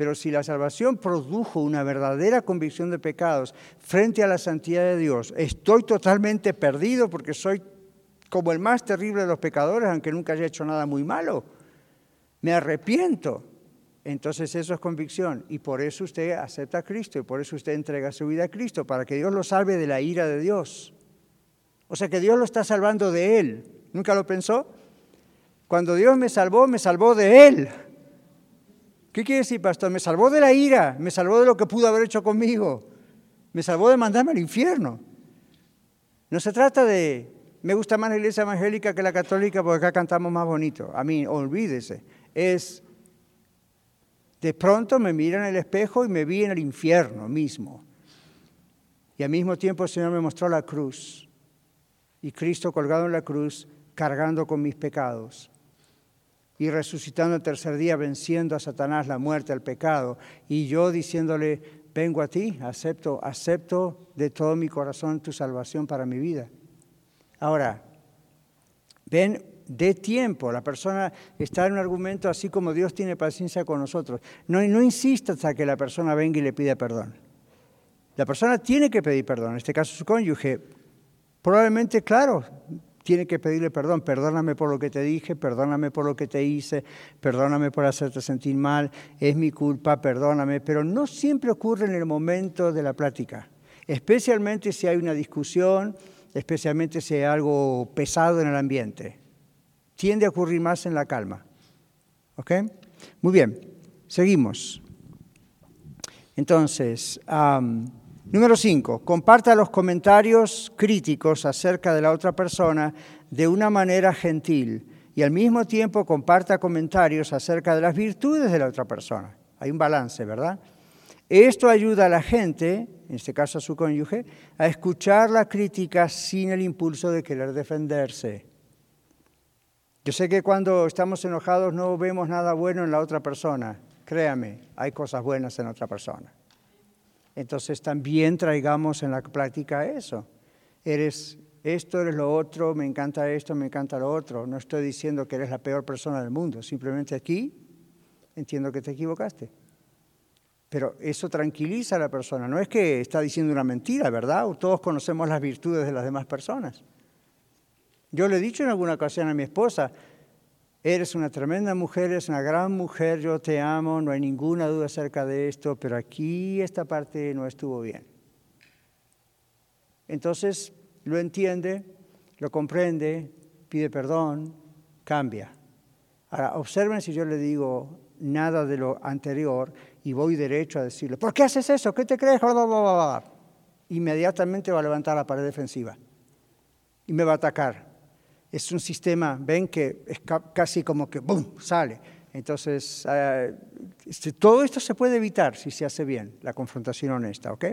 Pero si la salvación produjo una verdadera convicción de pecados frente a la santidad de Dios, estoy totalmente perdido porque soy como el más terrible de los pecadores, aunque nunca haya hecho nada muy malo. Me arrepiento. Entonces eso es convicción y por eso usted acepta a Cristo y por eso usted entrega su vida a Cristo, para que Dios lo salve de la ira de Dios. O sea que Dios lo está salvando de Él. ¿Nunca lo pensó? Cuando Dios me salvó, me salvó de Él. ¿Qué quiere decir, pastor? Me salvó de la ira, me salvó de lo que pudo haber hecho conmigo, me salvó de mandarme al infierno. No se trata de, me gusta más la iglesia evangélica que la católica porque acá cantamos más bonito. A mí, olvídese. Es, de pronto me miro en el espejo y me vi en el infierno mismo. Y al mismo tiempo el Señor me mostró la cruz. Y Cristo colgado en la cruz, cargando con mis pecados y resucitando el tercer día, venciendo a Satanás, la muerte, el pecado, y yo diciéndole, vengo a ti, acepto, acepto de todo mi corazón tu salvación para mi vida. Ahora, ven, de tiempo, la persona está en un argumento así como Dios tiene paciencia con nosotros. No, no insista hasta que la persona venga y le pida perdón. La persona tiene que pedir perdón, en este caso su cónyuge. Probablemente, claro, tiene que pedirle perdón. Perdóname por lo que te dije, perdóname por lo que te hice, perdóname por hacerte sentir mal, es mi culpa, perdóname. Pero no siempre ocurre en el momento de la plática, especialmente si hay una discusión, especialmente si hay algo pesado en el ambiente. Tiende a ocurrir más en la calma. ¿Ok? Muy bien, seguimos. Entonces, Número 5. Comparta los comentarios críticos acerca de la otra persona de una manera gentil y al mismo tiempo comparta comentarios acerca de las virtudes de la otra persona. Hay un balance, ¿verdad? Esto ayuda a la gente, en este caso a su cónyuge, a escuchar la crítica sin el impulso de querer defenderse. Yo sé que cuando estamos enojados no vemos nada bueno en la otra persona. Créame, hay cosas buenas en otra persona. Entonces también traigamos en la práctica eso. Eres esto, eres lo otro, me encanta esto, me encanta lo otro. No estoy diciendo que eres la peor persona del mundo, simplemente aquí entiendo que te equivocaste. Pero eso tranquiliza a la persona, no es que está diciendo una mentira, ¿verdad? Todos conocemos las virtudes de las demás personas. Yo le he dicho en alguna ocasión a mi esposa, eres una tremenda mujer, eres una gran mujer, yo te amo, no hay ninguna duda acerca de esto, pero aquí esta parte no estuvo bien. Entonces lo entiende, lo comprende, pide perdón, cambia. Ahora, observen si yo le digo nada de lo anterior y voy derecho a decirle, ¿por qué haces eso? ¿Qué te crees? Inmediatamente va a levantar la pared defensiva y me va a atacar. Es un sistema, ven que es casi como que ¡boom! sale. Entonces, eh, este, todo esto se puede evitar si se hace bien, la confrontación honesta, ¿ok?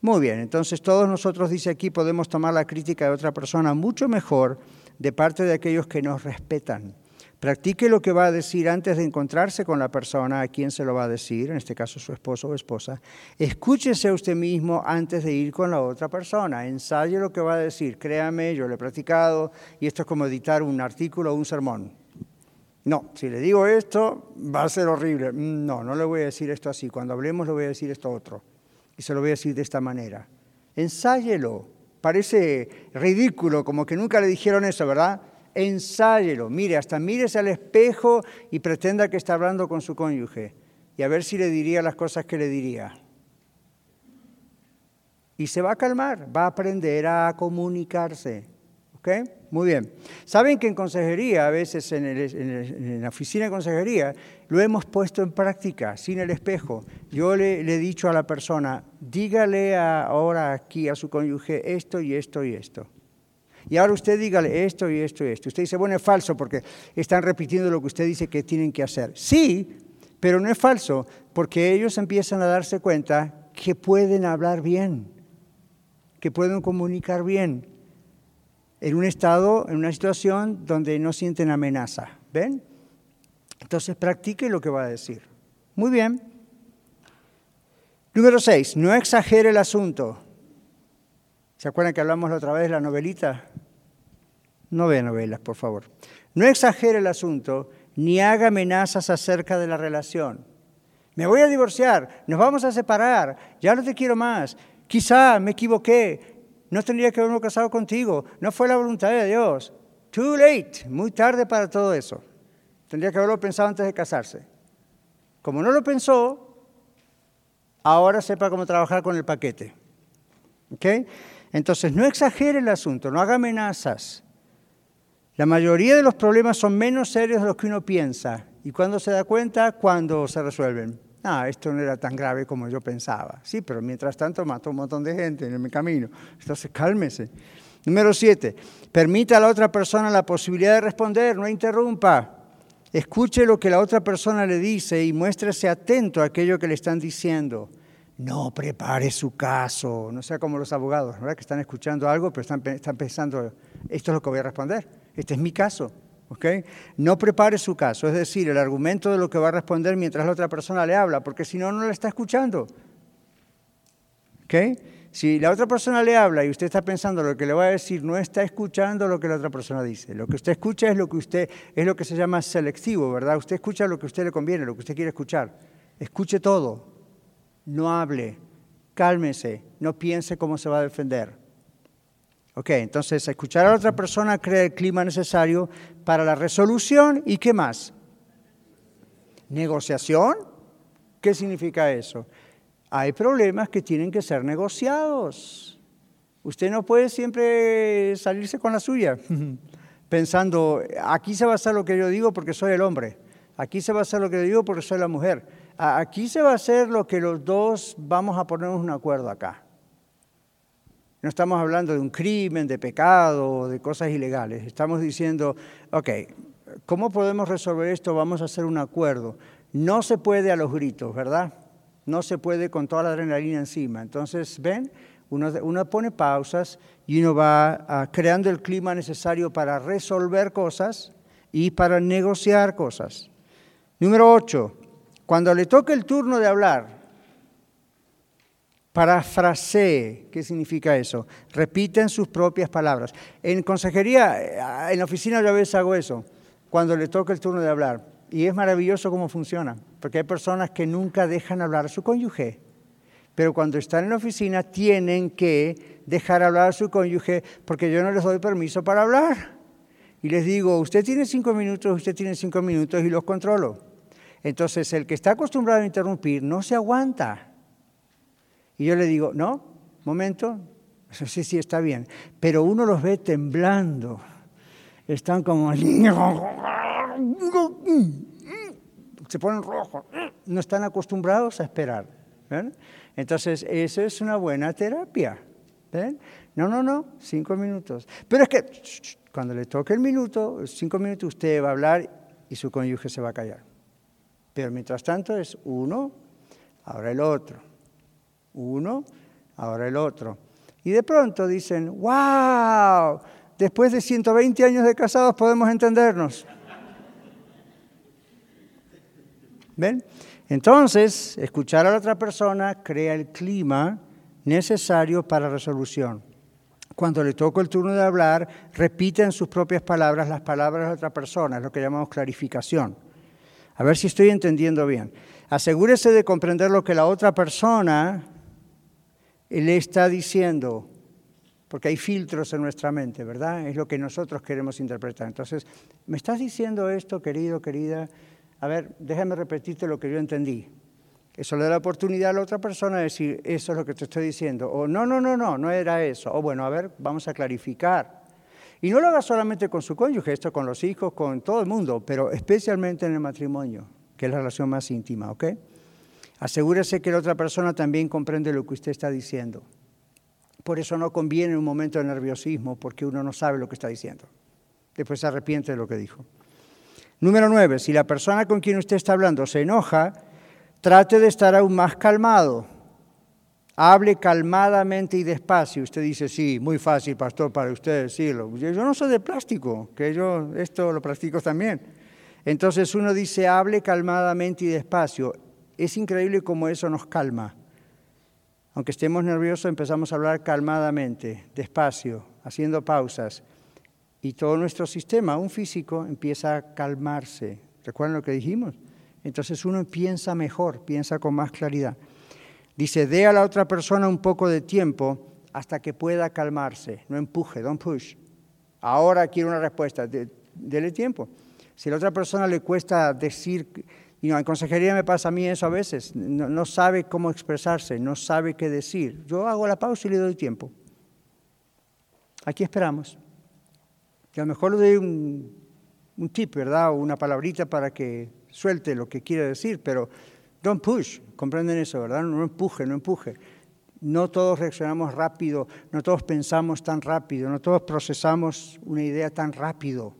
Muy bien, entonces todos nosotros, dice aquí, podemos tomar la crítica de otra persona mucho mejor de parte de aquellos que nos respetan. Practique lo que va a decir antes de encontrarse con la persona a quien se lo va a decir, en este caso su esposo o esposa. Escúchese a usted mismo antes de ir con la otra persona. Ensaye lo que va a decir. Créame, yo lo he practicado y esto es como editar un artículo o un sermón. No, si le digo esto, va a ser horrible. No, no le voy a decir esto así. Cuando hablemos, le voy a decir esto otro. Y se lo voy a decir de esta manera. Ensáyelo. Parece ridículo, como que nunca le dijeron eso, ¿verdad? Ensáyelo. Mire, hasta mírese al espejo y pretenda que está hablando con su cónyuge. Y a ver si le diría las cosas que le diría. Y se va a calmar, va a aprender a comunicarse. ¿Ok? Muy bien. Saben que en consejería, a veces en, la oficina de consejería, lo hemos puesto en práctica, sin el espejo. Yo le, he dicho a la persona, dígale ahora aquí a su cónyuge esto y esto y esto. Y ahora usted dígale esto y esto y esto. Usted dice, bueno, es falso porque están repitiendo lo que usted dice que tienen que hacer. Sí, pero no es falso porque ellos empiezan a darse cuenta que pueden hablar bien, que pueden comunicar bien en un estado, en una situación donde no sienten amenaza. ¿Ven? Entonces practique lo que va a decir. Muy bien. Número seis, no exagere el asunto. ¿Se acuerdan que hablamos la otra vez de la novelita? No vea novelas, por favor. No exagere el asunto ni haga amenazas acerca de la relación. Me voy a divorciar, nos vamos a separar, ya no te quiero más, quizá me equivoqué, no tendría que haberme casado contigo. No fue la voluntad de Dios. Too late. Muy tarde para todo eso. Tendría que haberlo pensado antes de casarse. Como no lo pensó, ahora sepa cómo trabajar con el paquete. ¿Ok? Entonces, no exagere el asunto, no haga amenazas. La mayoría de los problemas son menos serios de los que uno piensa. ¿Y cuando se da cuenta? Cuando se resuelven ah, esto no era tan grave como yo pensaba. Sí, pero mientras tanto mató un montón de gente en el camino. Entonces, cálmese. Número siete, permita a la otra persona la posibilidad de responder, no interrumpa. Escuche lo que la otra persona le dice y muéstrese atento a aquello que le están diciendo. No prepare su caso, no sea como los abogados, ¿verdad? Que están escuchando algo, pero están, están pensando, esto es lo que voy a responder, este es mi caso. No prepare su caso, es decir, el argumento de lo que va a responder mientras la otra persona le habla, porque si no, no la está escuchando. Si la otra persona le habla y usted está pensando lo que le va a decir, no está escuchando lo que la otra persona dice. Lo que usted escucha es lo que usted es lo que se llama selectivo, ¿verdad? Usted escucha lo que a usted le conviene, lo que usted quiere escuchar. Escuche todo. No hable. Cálmese. No piense cómo se va a defender. Ok, entonces escuchar a la otra persona crea el clima necesario para la resolución y qué más. ¿Negociación? ¿Qué significa eso? Hay problemas que tienen que ser negociados. Usted no puede siempre salirse con la suya, pensando, aquí se va a hacer lo que yo digo porque soy el hombre, aquí se va a hacer lo que yo digo porque soy la mujer, aquí se va a hacer lo que los dos vamos a ponernos un acuerdo acá. No estamos hablando de un crimen, de pecado, de cosas ilegales. Estamos diciendo, ok, ¿cómo podemos resolver esto? Vamos a hacer un acuerdo. No se puede a los gritos, ¿verdad? No se puede con toda la adrenalina encima. Entonces, ven, uno, pone pausas y uno va ah, creando el clima necesario para resolver cosas y para negociar cosas. Número 8. Cuando le toque el turno de hablar, Parafrasee, ¿qué significa eso? Repiten sus propias palabras. En consejería, eh, en la oficina yo a veces hago eso, cuando le toca el turno de hablar. Y es maravilloso cómo funciona, porque hay personas que nunca dejan hablar a su cónyuge, pero cuando están en la oficina tienen que dejar hablar a su cónyuge porque yo no les doy permiso para hablar. Y les digo, usted tiene cinco minutos, usted tiene cinco minutos y los controlo. Entonces, el que está acostumbrado a interrumpir no se aguanta. Y yo le digo, no, momento, sí, sí, está bien. Pero uno los ve temblando. Están como... Se ponen rojos. No están acostumbrados a esperar. Entonces, eso es una buena terapia. No, no, no, cinco minutos. Pero es que cuando le toque el minuto, cinco minutos, usted va a hablar y su cónyuge se va a callar. Mientras tanto es uno, ahora el otro uno, ahora el otro. Y de pronto dicen, wow, después de 120 años de casados podemos entendernos. ¿Ven? Entonces, escuchar a la otra persona crea el clima necesario para resolución. Cuando le toca el turno de hablar, repite en sus propias palabras las palabras de otra persona, es lo que llamamos clarificación. A ver si estoy entendiendo bien. Asegúrese de comprender lo que la otra persona le está diciendo, porque hay filtros en nuestra mente, ¿verdad? Es lo que nosotros queremos interpretar. Entonces, ¿me estás diciendo esto, querido, querida? A ver, déjame repetirte lo que yo entendí. Eso le da la oportunidad a la otra persona de decir, eso es lo que te estoy diciendo. O no, no, no, no, no era eso. O bueno, a ver, vamos a clarificar. Y no lo haga solamente con su cónyuge, esto con los hijos, con todo el mundo, pero especialmente en el matrimonio, que es la relación más íntima, ¿ok? Asegúrese que la otra persona también comprende lo que usted está diciendo. Por eso no conviene un momento de nerviosismo, porque uno no sabe lo que está diciendo. Después se arrepiente de lo que dijo. Número nueve, si la persona con quien usted está hablando se enoja, trate de estar aún más calmado. Hable calmadamente y despacio. Usted dice, sí, muy fácil, pastor, para usted decirlo. Yo no soy de plástico, que yo esto lo practico también. Entonces uno dice, hable calmadamente y despacio. Es increíble cómo eso nos calma. Aunque estemos nerviosos, empezamos a hablar calmadamente, despacio, haciendo pausas. Y todo nuestro sistema, un físico, empieza a calmarse. ¿Recuerdan lo que dijimos? Entonces uno piensa mejor, piensa con más claridad. Dice, dé a la otra persona un poco de tiempo hasta que pueda calmarse. No empuje, don't push. Ahora quiero una respuesta, dele tiempo. Si a la otra persona le cuesta decir y no, en consejería me pasa a mí eso a veces. No, sabe cómo expresarse, no sabe qué decir. Yo hago la pausa y le doy tiempo. Aquí esperamos. Y a lo mejor le doy un, un tip, ¿verdad? O una palabrita para que suelte lo que quiere decir, pero don't push. ¿Comprenden eso, verdad? No empuje, no empuje. No todos reaccionamos rápido, no todos pensamos tan rápido, no todos procesamos una idea tan rápido.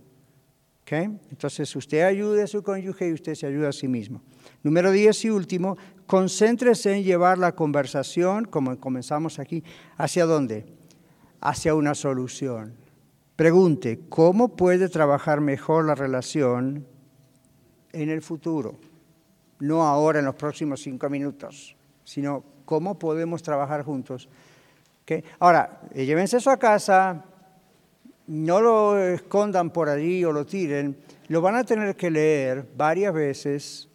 Entonces usted ayude a su cónyuge y usted se ayuda a sí mismo. Número 10 y último, concéntrese en llevar la conversación, como comenzamos aquí, ¿hacia dónde? Hacia una solución. Pregunte, ¿cómo puede trabajar mejor la relación en el futuro? No ahora, en los próximos cinco minutos, sino cómo podemos trabajar juntos. Ahora, llévense eso a casa, no lo escondan por allí o lo tiren, lo van a tener que leer varias veces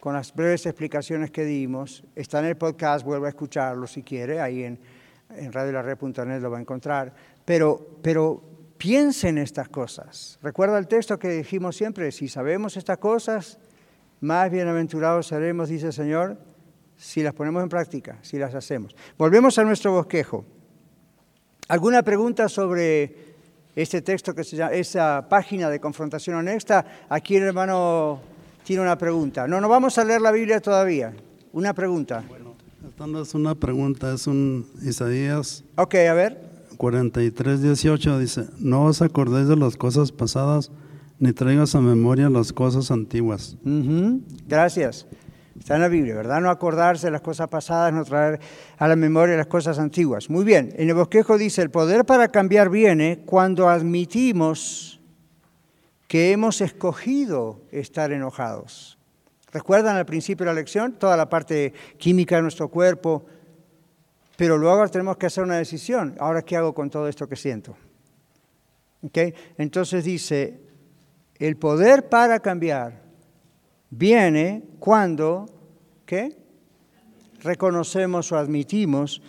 con las breves explicaciones que dimos. Está en el podcast, vuelva a escucharlo si quiere, ahí en, en radiolarred.net lo va a encontrar. Pero, pero piensen estas cosas. Recuerda el texto que dijimos siempre, si sabemos estas cosas, más bienaventurados seremos, dice el Señor, si las ponemos en práctica, si las hacemos. Volvemos a nuestro bosquejo. ¿Alguna pregunta sobre este texto que se llama, esa página de confrontación honesta? Aquí el hermano tiene una pregunta. No, no vamos a leer la Biblia todavía. Una pregunta. Bueno, esta no es una pregunta, es un Isaías. Ok, a ver. 43, 18 dice, no os acordéis de las cosas pasadas, ni traigas a memoria las cosas antiguas. Gracias. Está en la Biblia, ¿verdad? No acordarse de las cosas pasadas, no traer a la memoria las cosas antiguas. Muy bien, en el bosquejo dice, el poder para cambiar viene cuando admitimos que hemos escogido estar enojados. ¿Recuerdan al principio de la lección? Toda la parte química de nuestro cuerpo, pero luego tenemos que hacer una decisión. Ahora, ¿qué hago con todo esto que siento? ¿Okay? Entonces dice, el poder para cambiar viene cuando. Reconocemos o admitimos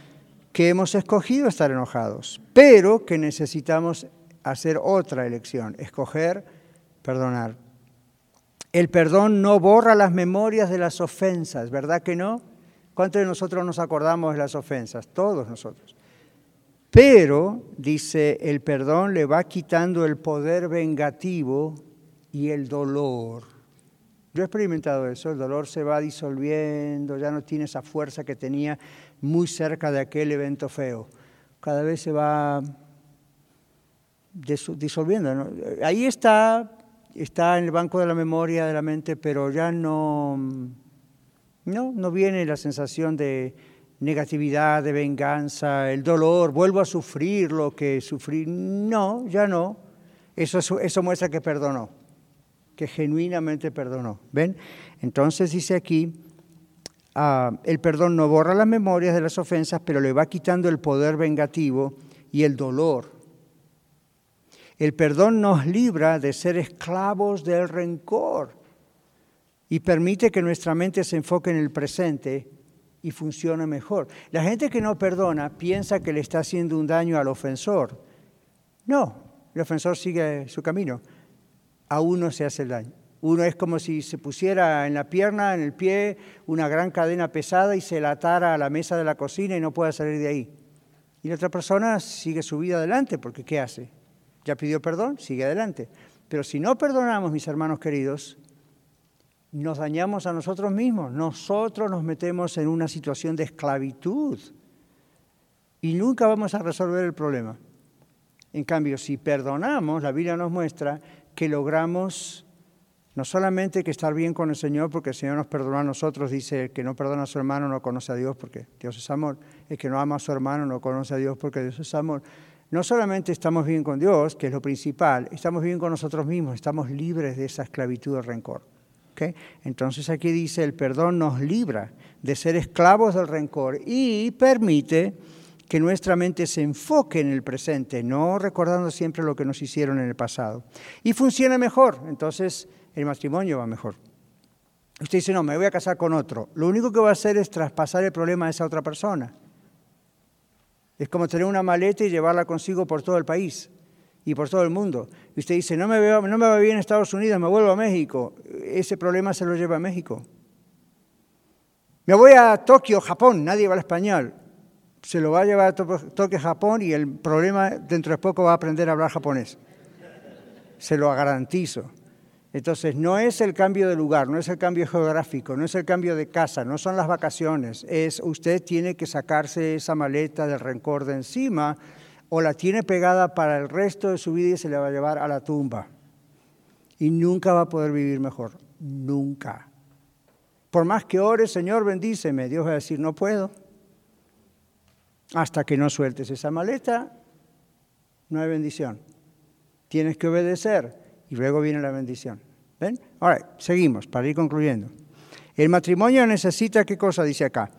que hemos escogido estar enojados, pero que necesitamos hacer otra elección, escoger perdonar. El perdón no borra las memorias de las ofensas, ¿verdad que no? ¿Cuántos de nosotros nos acordamos de las ofensas? Todos nosotros. Pero, dice, el perdón le va quitando el poder vengativo y el dolor. Yo he experimentado eso, el dolor se va disolviendo, ya no tiene esa fuerza que tenía muy cerca de aquel evento feo. Cada vez se va disolviendo. Ahí está, está en el banco de la memoria de la mente, pero ya no no, no viene la sensación de negatividad, de venganza, el dolor, vuelvo a sufrir lo que sufrí. No, ya no. Eso, eso muestra que perdonó, que genuinamente perdonó. ¿Ven? Entonces dice aquí, ah, el perdón no borra las memorias de las ofensas, pero le va quitando el poder vengativo y el dolor. El perdón nos libra de ser esclavos del rencor y permite que nuestra mente se enfoque en el presente y funcione mejor. La gente que no perdona piensa que le está haciendo un daño al ofensor. No, el ofensor sigue su camino. A uno se hace el daño. Uno es como si se pusiera en la pierna, en el pie, una gran cadena pesada y se la atara a la mesa de la cocina y no pueda salir de ahí. Y la otra persona sigue su vida adelante, porque ¿qué hace? Ya pidió perdón, sigue adelante. Pero si no perdonamos, mis hermanos queridos, nos dañamos a nosotros mismos, nosotros nos metemos en una situación de esclavitud y nunca vamos a resolver el problema. En cambio, si perdonamos, la Biblia nos muestra que logramos no solamente que estar bien con el Señor, porque el Señor nos perdonó a nosotros, dice, el que no perdona a su hermano no conoce a Dios porque Dios es amor, el que no ama a su hermano no conoce a Dios porque Dios es amor. No solamente estamos bien con Dios, que es lo principal, estamos bien con nosotros mismos, estamos libres de esa esclavitud del rencor. Entonces aquí dice, el perdón nos libra de ser esclavos del rencor y permite que nuestra mente se enfoque en el presente, no recordando siempre lo que nos hicieron en el pasado. Y funciona mejor, entonces el matrimonio va mejor. Usted dice, no, me voy a casar con otro. Lo único que va a hacer es traspasar el problema a esa otra persona. Es como tener una maleta y llevarla consigo por todo el país y por todo el mundo. Y usted dice, no me, va bien Estados Unidos, me vuelvo a México. Ese problema se lo lleva a México. Me voy a Tokio, Japón, nadie al español. Se lo va a llevar a Tokio, Japón y el problema dentro de poco va a aprender a hablar japonés. Se lo garantizo. Entonces, no es el cambio de lugar, no es el cambio geográfico, no es el cambio de casa, no son las vacaciones, es usted tiene que sacarse esa maleta del rencor de encima o la tiene pegada para el resto de su vida y se le va a llevar a la tumba. Y nunca va a poder vivir mejor, nunca. Por más que ore, Señor, bendíceme, Dios va a decir, no puedo. Hasta que no sueltes esa maleta, no hay bendición. Tienes que obedecer y luego viene la bendición. ¿Ven? Ahora, seguimos para ir concluyendo. El matrimonio necesita, ¿qué cosa dice acá?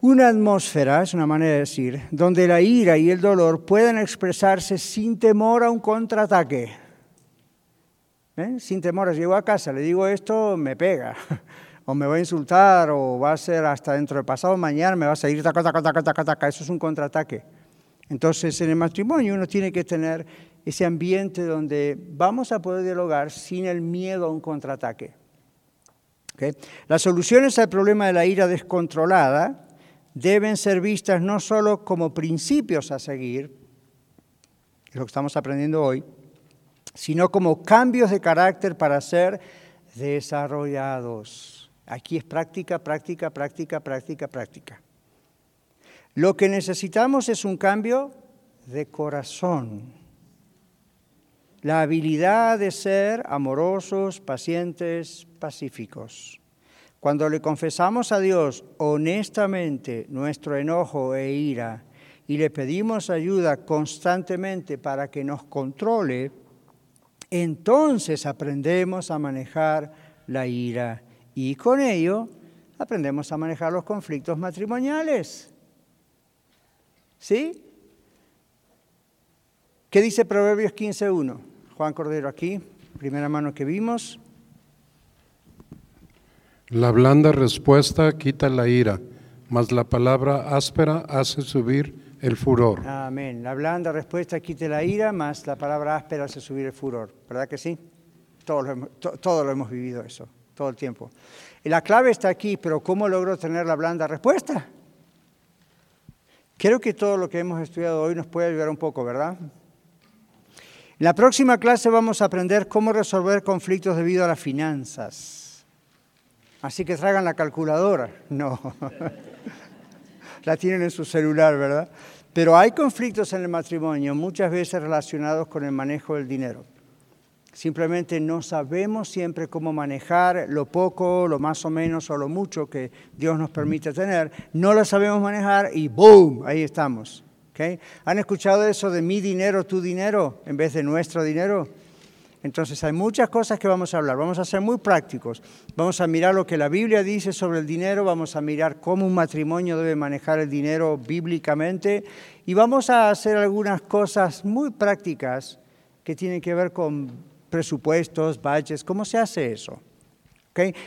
Una atmósfera, es una manera de decir, donde la ira y el dolor puedan expresarse sin temor a un contraataque. Sin temor, llego a casa, le digo esto, me pega, o me va a insultar, o va a ser hasta dentro del pasado mañana, me va a seguir taca, taca, taca, taca, taca. Eso es un contraataque. Entonces, en el matrimonio uno tiene que tener ese ambiente donde vamos a poder dialogar sin el miedo a un contraataque. Las soluciones al problema de la ira descontrolada deben ser vistas no solo como principios a seguir, lo que estamos aprendiendo hoy, sino como cambios de carácter para ser desarrollados. Aquí es práctica, práctica, práctica, práctica, práctica. Lo que necesitamos es un cambio de corazón. La habilidad de ser amorosos, pacientes, pacíficos. Cuando le confesamos a Dios honestamente nuestro enojo e ira y le pedimos ayuda constantemente para que nos controle, entonces aprendemos a manejar la ira y con ello aprendemos a manejar los conflictos matrimoniales. ¿Sí? ¿Qué dice Proverbios 15.1? Juan Cordero aquí, primera mano que vimos. La blanda respuesta quita la ira, mas la palabra áspera hace subir el furor. Amén. La blanda respuesta quita la ira, mas la palabra áspera hace subir el furor. ¿Verdad que sí? Todos lo hemos, lo hemos vivido eso, todo el tiempo. La clave está aquí, pero ¿cómo logro tener la blanda respuesta? Creo que todo lo que hemos estudiado hoy nos puede ayudar un poco, ¿verdad? En la próxima clase vamos a aprender cómo resolver conflictos debido a las finanzas. Así que traigan la calculadora. No. la tienen en su celular, ¿verdad? Pero hay conflictos en el matrimonio, muchas veces relacionados con el manejo del dinero. Simplemente no sabemos siempre cómo manejar lo poco, lo más o menos o lo mucho que Dios nos permite tener. No lo sabemos manejar y ¡boom! Ahí estamos. ¿Okay? ¿Han escuchado eso de mi dinero, tu dinero, en vez de nuestro dinero? Entonces hay muchas cosas que vamos a hablar, vamos a ser muy prácticos, vamos a mirar lo que la Biblia dice sobre el dinero, vamos a mirar cómo un matrimonio debe manejar el dinero bíblicamente y vamos a hacer algunas cosas muy prácticas que tienen que ver con presupuestos, budgets, cómo se hace eso.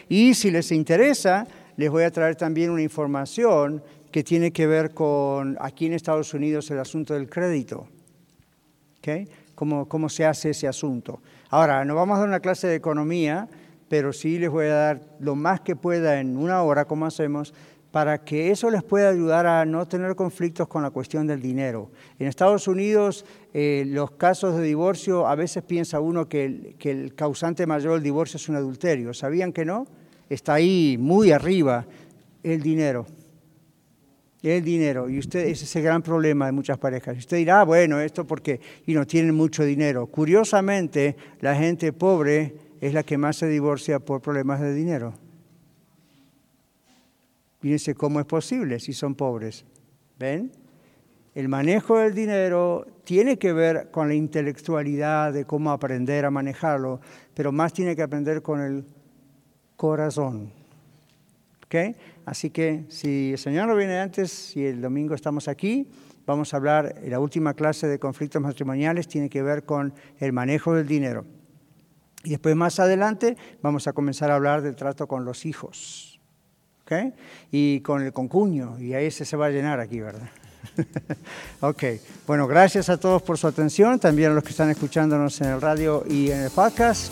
Y si les interesa, les voy a traer también una información que tiene que ver con aquí en Estados Unidos el asunto del crédito. Cómo, cómo se hace ese asunto. Ahora, no vamos a dar una clase de economía, pero sí les voy a dar lo más que pueda en una hora, como hacemos, para que eso les pueda ayudar a no tener conflictos con la cuestión del dinero. En Estados Unidos, eh, los casos de divorcio, a veces piensa uno que el, causante mayor del divorcio es un adulterio. ¿Sabían que no? Está ahí muy arriba el dinero el dinero. Y usted, ese es el gran problema de muchas parejas. Y usted dirá, ah, bueno, esto porque y no tienen mucho dinero. Curiosamente, la gente pobre es la que más se divorcia por problemas de dinero. Fíjense cómo es posible si son pobres. ¿Ven? El manejo del dinero tiene que ver con la intelectualidad de cómo aprender a manejarlo, pero más tiene que aprender con el corazón. ¿Okay? Así que si el Señor no viene antes, si el domingo estamos aquí, vamos a hablar, la última clase de conflictos matrimoniales tiene que ver con el manejo del dinero. Y después más adelante vamos a comenzar a hablar del trato con los hijos. ¿Ok? Y con el concuño, y ahí se va a llenar aquí, ¿verdad? ok, bueno, gracias a todos por su atención, también a los que están escuchándonos en el radio y en el podcast.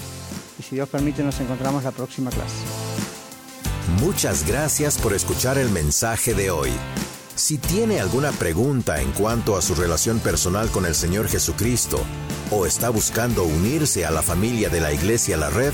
Y si Dios permite, nos encontramos la próxima clase. Muchas gracias por escuchar el mensaje de hoy. Si tiene alguna pregunta en cuanto a su relación personal con el Señor Jesucristo o está buscando unirse a la familia de la Iglesia La Red,